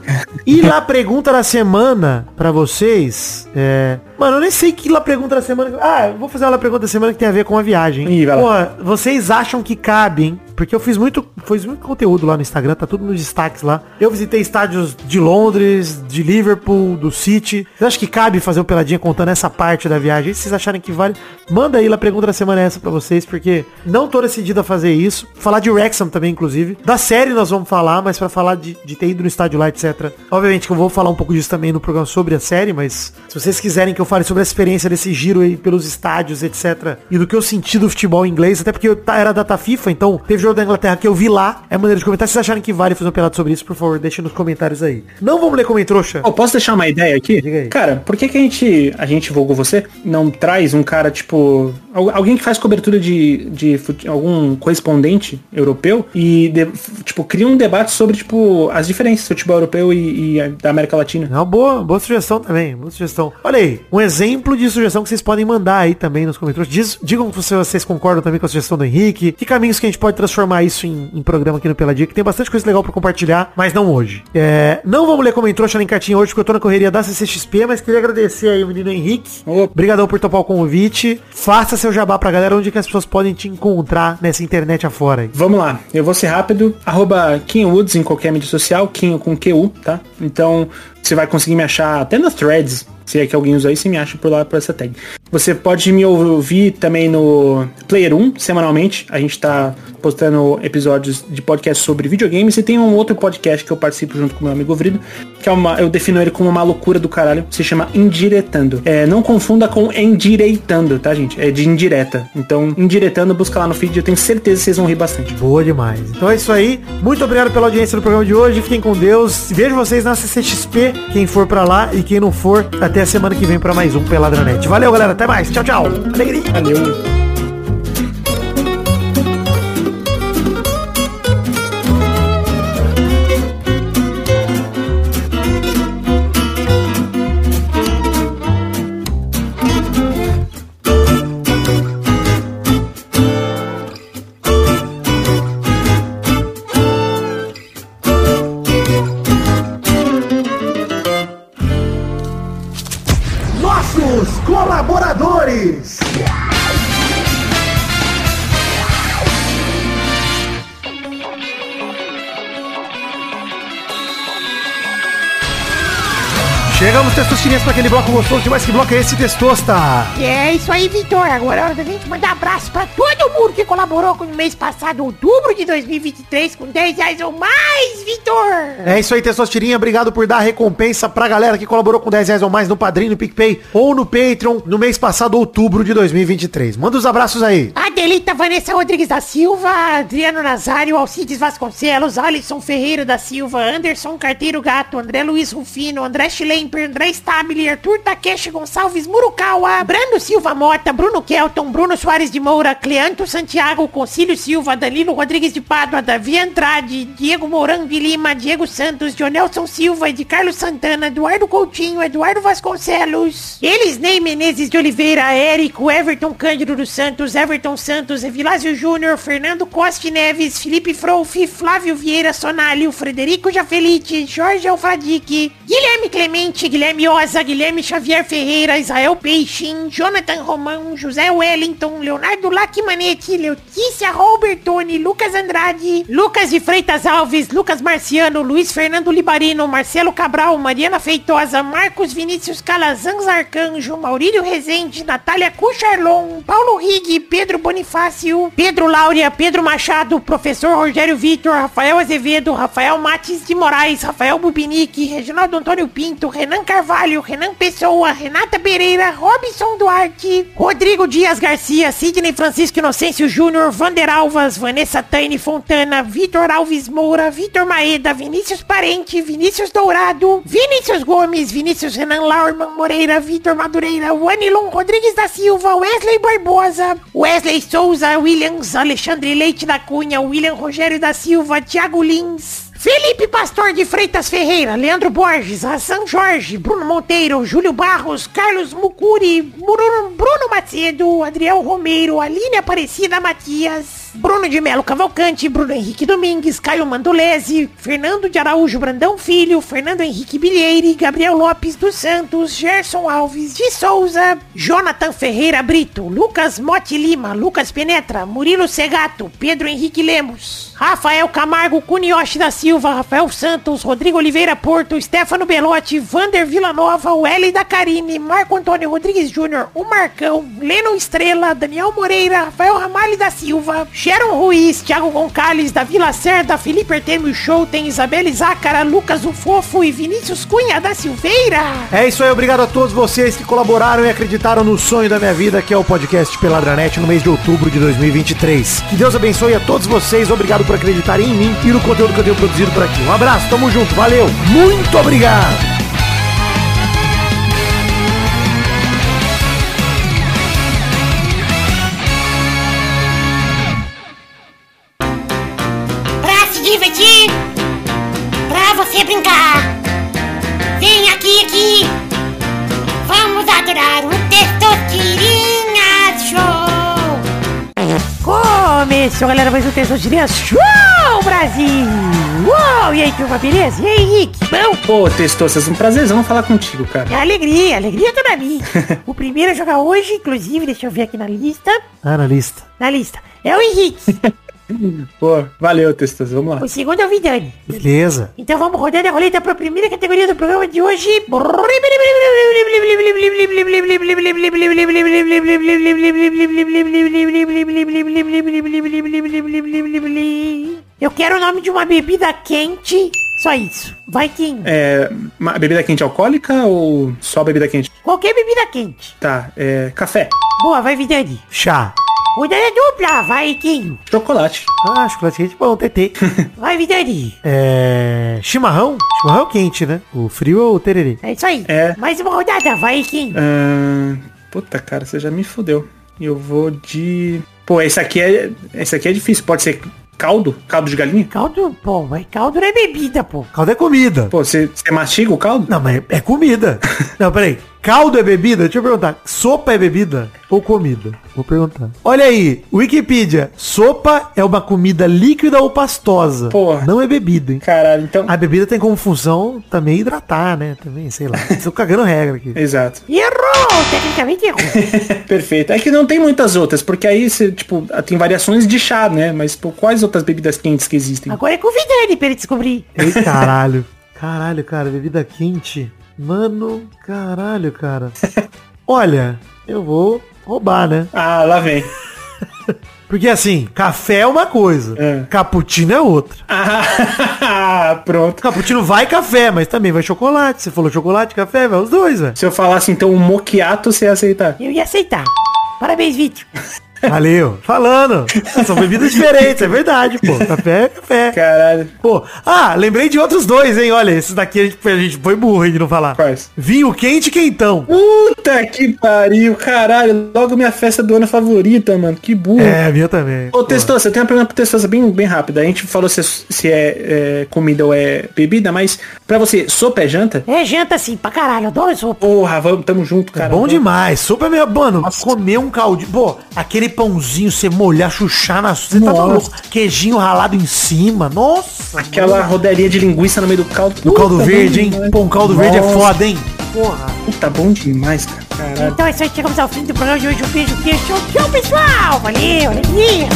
E lá pergunta da semana pra vocês. É... Mano, eu nem sei que lá pergunta da semana. Ah, eu vou fazer uma pergunta da semana que tem a ver com a viagem. Ih. Pô, vocês acham que cabe, hein? Porque eu fiz muito, fiz muito conteúdo lá no Instagram, tá tudo nos destaques lá. Eu visitei estádios de Londres, de Liverpool, do City. Vocês acham que cabe fazer um peladinha contando essa parte da viagem? Se vocês acharem que vale, manda aí lá a pergunta da semana essa pra vocês, porque não tô decidido a fazer isso. Falar de Wrexham também, inclusive. Da série nós vamos falar, mas pra falar de, de ter ido no estádio lá, etc. Obviamente que eu vou falar um pouco disso também no programa sobre a série, mas se vocês quiserem que eu fale sobre a experiência desse giro aí pelos estádios, etc. E do que eu senti do futebol inglês, até porque eu era data FIFA, então teve jogo da Inglaterra que eu vi lá. É maneira de comentar. Se vocês acharem que vale fazer um pelado sobre isso, por favor, deixem nos comentários aí. Não vamos ler como em trouxa. Ô, posso deixar uma ideia aqui? Diga aí. Cara, por que, que a gente, a gente, vulgo você, não traz um cara, tipo, alguém que faz cobertura de, de algum correspondente europeu e, de- tipo, cria um debate sobre, tipo, as diferenças do futebol europeu e, e da América Latina. É uma boa, boa sugestão também, boa sugestão. Olha aí, um exemplo de sugestão que vocês podem mandar aí também nos comentários. Diz- digam se vocês concordam também com a sugestão do Henrique. Que caminhos que a gente pode transformar isso em, em programa aqui no Peladinha, que tem bastante coisa legal pra compartilhar, mas não hoje. É, não vamos ler como entrou, nem cartinha hoje, porque eu tô na correria da CCXP, mas queria agradecer aí o menino Henrique. Obrigadão por topar o convite. Faça seu jabá pra galera, onde que as pessoas podem te encontrar nessa internet afora aí. Vamos lá, eu vou ser rápido. Arroba Kim Woods em qualquer mídia social, Kim com QU, tá? Então você vai conseguir me achar até nas threads. Se é que alguém usa você me acha por lá por essa tag. Você pode me ouvir também no Player 1, semanalmente. A gente tá postando episódios de podcast sobre videogames. E tem um outro podcast que eu participo junto com meu amigo Vrido, que é uma. Eu defino ele como uma loucura do caralho. Se chama Indiretando. É, não confunda com endireitando, tá, gente? É de indireta. Então, indiretando, busca lá no feed. Eu tenho certeza que vocês vão rir bastante. Boa demais. Então é isso aí. Muito obrigado pela audiência do programa de hoje. Fiquem com Deus. Vejo vocês na CCXP. Quem for pra lá e quem não for, até a semana que vem pra mais um Peladranet. Valeu, galera. Até mais. Tchau, tchau. Alegria. Valeu. Chegamos, testosterinhas, pra aquele bloco gostoso demais. Que bloco é esse, Testosta? É isso aí, Vitor. Agora é hora da gente mandar abraço pra todo mundo que colaborou com o mês passado, outubro de 2023, com 10 reais ou mais, Vitor. É isso aí, Testosterinha. Obrigado por dar a recompensa pra galera que colaborou com 10 reais ou mais no Padrinho, no PicPay ou no Patreon no mês passado, outubro de 2023. Manda os abraços aí. Adelita Vanessa Rodrigues da Silva, Adriano Nazário, Alcides Vasconcelos, Alisson Ferreira da Silva, Anderson Carteiro Gato, André Luiz Rufino, André Schlemper, André Stabile, Arthur Takeshi Gonçalves Murukawa, Brando Silva Mota, Bruno Kelton, Bruno Soares de Moura, Cleanto Santiago, Concílio Silva, Danilo Rodrigues de Pádua, Davi Andrade, Diego Mourão de Lima, Diego Santos, Jonelson Silva, de Carlos Santana, Eduardo Coutinho, Eduardo Vasconcelos, Elisnei Menezes de Oliveira, Érico, Everton Cândido dos Santos, Everton Santos, Evilásio Júnior, Fernando Costa Neves, Felipe Frouf, Flávio Vieira Sonalho, Frederico Jafelite, Jorge Alfradique, Guilherme Clemente, Guilherme Oza, Guilherme Xavier Ferreira, Israel Peixin, Jonathan Romão, José Wellington, Leonardo Lacmanetti, Letícia Robertoni, Lucas Andrade, Lucas de Freitas Alves, Lucas Marciano, Luiz Fernando Libarino, Marcelo Cabral, Mariana Feitosa, Marcos Vinícius Calazans Arcanjo, Maurílio Rezende, Natália Cucharlon, Paulo Rig, Pedro Bonifácio, Pedro Laura, Pedro Machado, Professor Rogério Vitor, Rafael Azevedo, Rafael Mates de Moraes, Rafael Bubinique, Reginaldo Antônio Pinto, Renan Carvalho, Renan Pessoa, Renata Pereira, Robson Duarte, Rodrigo Dias Garcia, Sidney Francisco Inocêncio Júnior, Vander Alvas, Vanessa Taine Fontana, Vitor Alves Moura, Vitor Maeda, Vinícius Parente, Vinícius Dourado, Vinícius Gomes, Vinícius Renan Laurman Moreira, Vitor Madureira, Wanilon Rodrigues da Silva, Wesley Barbosa, Wesley Souza, Williams, Alexandre Leite da Cunha, William Rogério da Silva, Thiago Lins, Felipe Pastor de Freitas Ferreira, Leandro Borges, Hassan Jorge, Bruno Monteiro, Júlio Barros, Carlos Mucuri, Bruno, Bruno Macedo, Adriel Romero, Aline Aparecida Matias, Bruno de Melo Cavalcante, Bruno Henrique Domingues, Caio Mandolese, Fernando de Araújo Brandão Filho, Fernando Henrique Bilheire, Gabriel Lopes dos Santos, Gerson Alves de Souza, Jonathan Ferreira Brito, Lucas Mote Lima, Lucas Penetra, Murilo Segato, Pedro Henrique Lemos, Rafael Camargo Cunioche da Silva, Rafael Santos, Rodrigo Oliveira Porto, Stefano Belotti, Vander Villanova, L da Carine, Marco Antônio Rodrigues Júnior, o Marcão, Leno Estrela, Daniel Moreira, Rafael Ramalho da Silva, Sharon Ruiz, Thiago Gonçalves da Vila Cerda, Felipe Artemio Show, tem Isabelle Zácara, Lucas o Fofo e Vinícius Cunha da Silveira. É isso aí, obrigado a todos vocês que colaboraram e acreditaram no sonho da minha vida, que é o podcast Peladranet no mês de outubro de 2023. Que Deus abençoe a todos vocês, obrigado por acreditarem em mim e no conteúdo que eu tenho produzido por aqui. Um abraço, tamo junto, valeu, muito obrigado! Brincar. Vem aqui, aqui. Vamos adorar o Testosterinha Show. Começou, galera, mais um Testosterinha Show, Brasil! Uou! E aí, turma, beleza? E aí, Henrique? Bom? Pô, Testoças, um prazerzão falar contigo, cara. É alegria, alegria toda minha. o primeiro a jogar hoje, inclusive, deixa eu ver aqui na lista. Ah, na lista. Na lista. É o Henrique. Pô, valeu, Testoças, vamos lá. o segundo é o Vidani. Beleza. Então vamos rodando a roleta para a primeira categoria do programa de hoje. Eu quero o nome de uma bebida quente. Só isso. Vai, Kim. É, uma bebida quente alcoólica ou só bebida quente? Qualquer bebida quente. Tá, é, café, Boa, vai, Vidani. Chá. Rodada dupla. Vai, Kim. chocolate, Ah, chocolate quente bom, TT. Vai, Vidani. É... Chimarrão? Chimarrão quente, né? O frio ou o tererê? É isso aí. É. Mais uma rodada. Vai, Kim. Ahn, puta, cara, você já me fudeu. Eu vou de... Pô, esse aqui é, esse aqui é difícil, pode ser caldo? Caldo de galinha? Caldo, pô, mas caldo não é bebida, pô. Caldo é comida. Pô, você, você mastiga o caldo? Não, mas é comida. Não, peraí. Caldo é bebida? Deixa eu perguntar. Sopa é bebida ou comida? Vou perguntar. Olha aí, Wikipedia. Sopa é uma comida líquida ou pastosa. Porra. Não é bebida, hein? Caralho, então... A bebida tem como função também hidratar, né? Também, sei lá. Estou cagando regra aqui. Exato. Errou! Tecnicamente errou. Perfeito. É que não tem muitas outras, porque aí você, tipo, tem variações de chá, né? Mas, pô, quais outras bebidas quentes que existem? Agora é com o Vidani pra ele descobrir. Ei, caralho. Caralho, cara, bebida quente. Mano, caralho, cara. Olha, eu vou roubar, né? Ah, lá vem. Porque assim, café é uma coisa, É. cappuccino é outra. Ah, pronto. Cappuccino vai café, mas também vai chocolate. Você falou chocolate, café, vai os dois, velho. Se eu falasse, então, um moquiato, você ia aceitar. Eu ia aceitar. Parabéns, Vítor. Valeu. Falando. São bebidas diferentes, é verdade, pô. Café é café. Caralho. Pô, ah, lembrei de outros dois, hein? Olha, esses daqui a gente, a gente foi burro hein, de não falar. Quais? Vinho quente e quentão. Puta que pariu, caralho. Logo minha festa do ano favorita, mano. Que burro. É, a minha também. Ô, Testosta, eu tenho uma pergunta pro Testosta bem, bem rápida. A gente falou se, se é, é comida ou é bebida, mas pra você, sopa é janta? É janta sim, pra caralho. Adoro sopa. Porra, vamos, tamo junto, cara. Bom Vamos. demais. Sopa é meio... Mano, comer um caldinho. Pô, aquele pãozinho, você molhar, chuchar na... Você tá Nossa. maluco? Queijinho ralado em cima. Nossa. Aquela rodelinha de linguiça no meio do caldo. Do caldo Puta, verde, hein? um caldo verde é Nossa. foda, hein? Porra. Puta, bom demais, cara. Caralho. Então é isso aí, chegamos ao fim do programa de hoje. Um beijo. Tchau, tchau, pessoal. Valeu, alegria.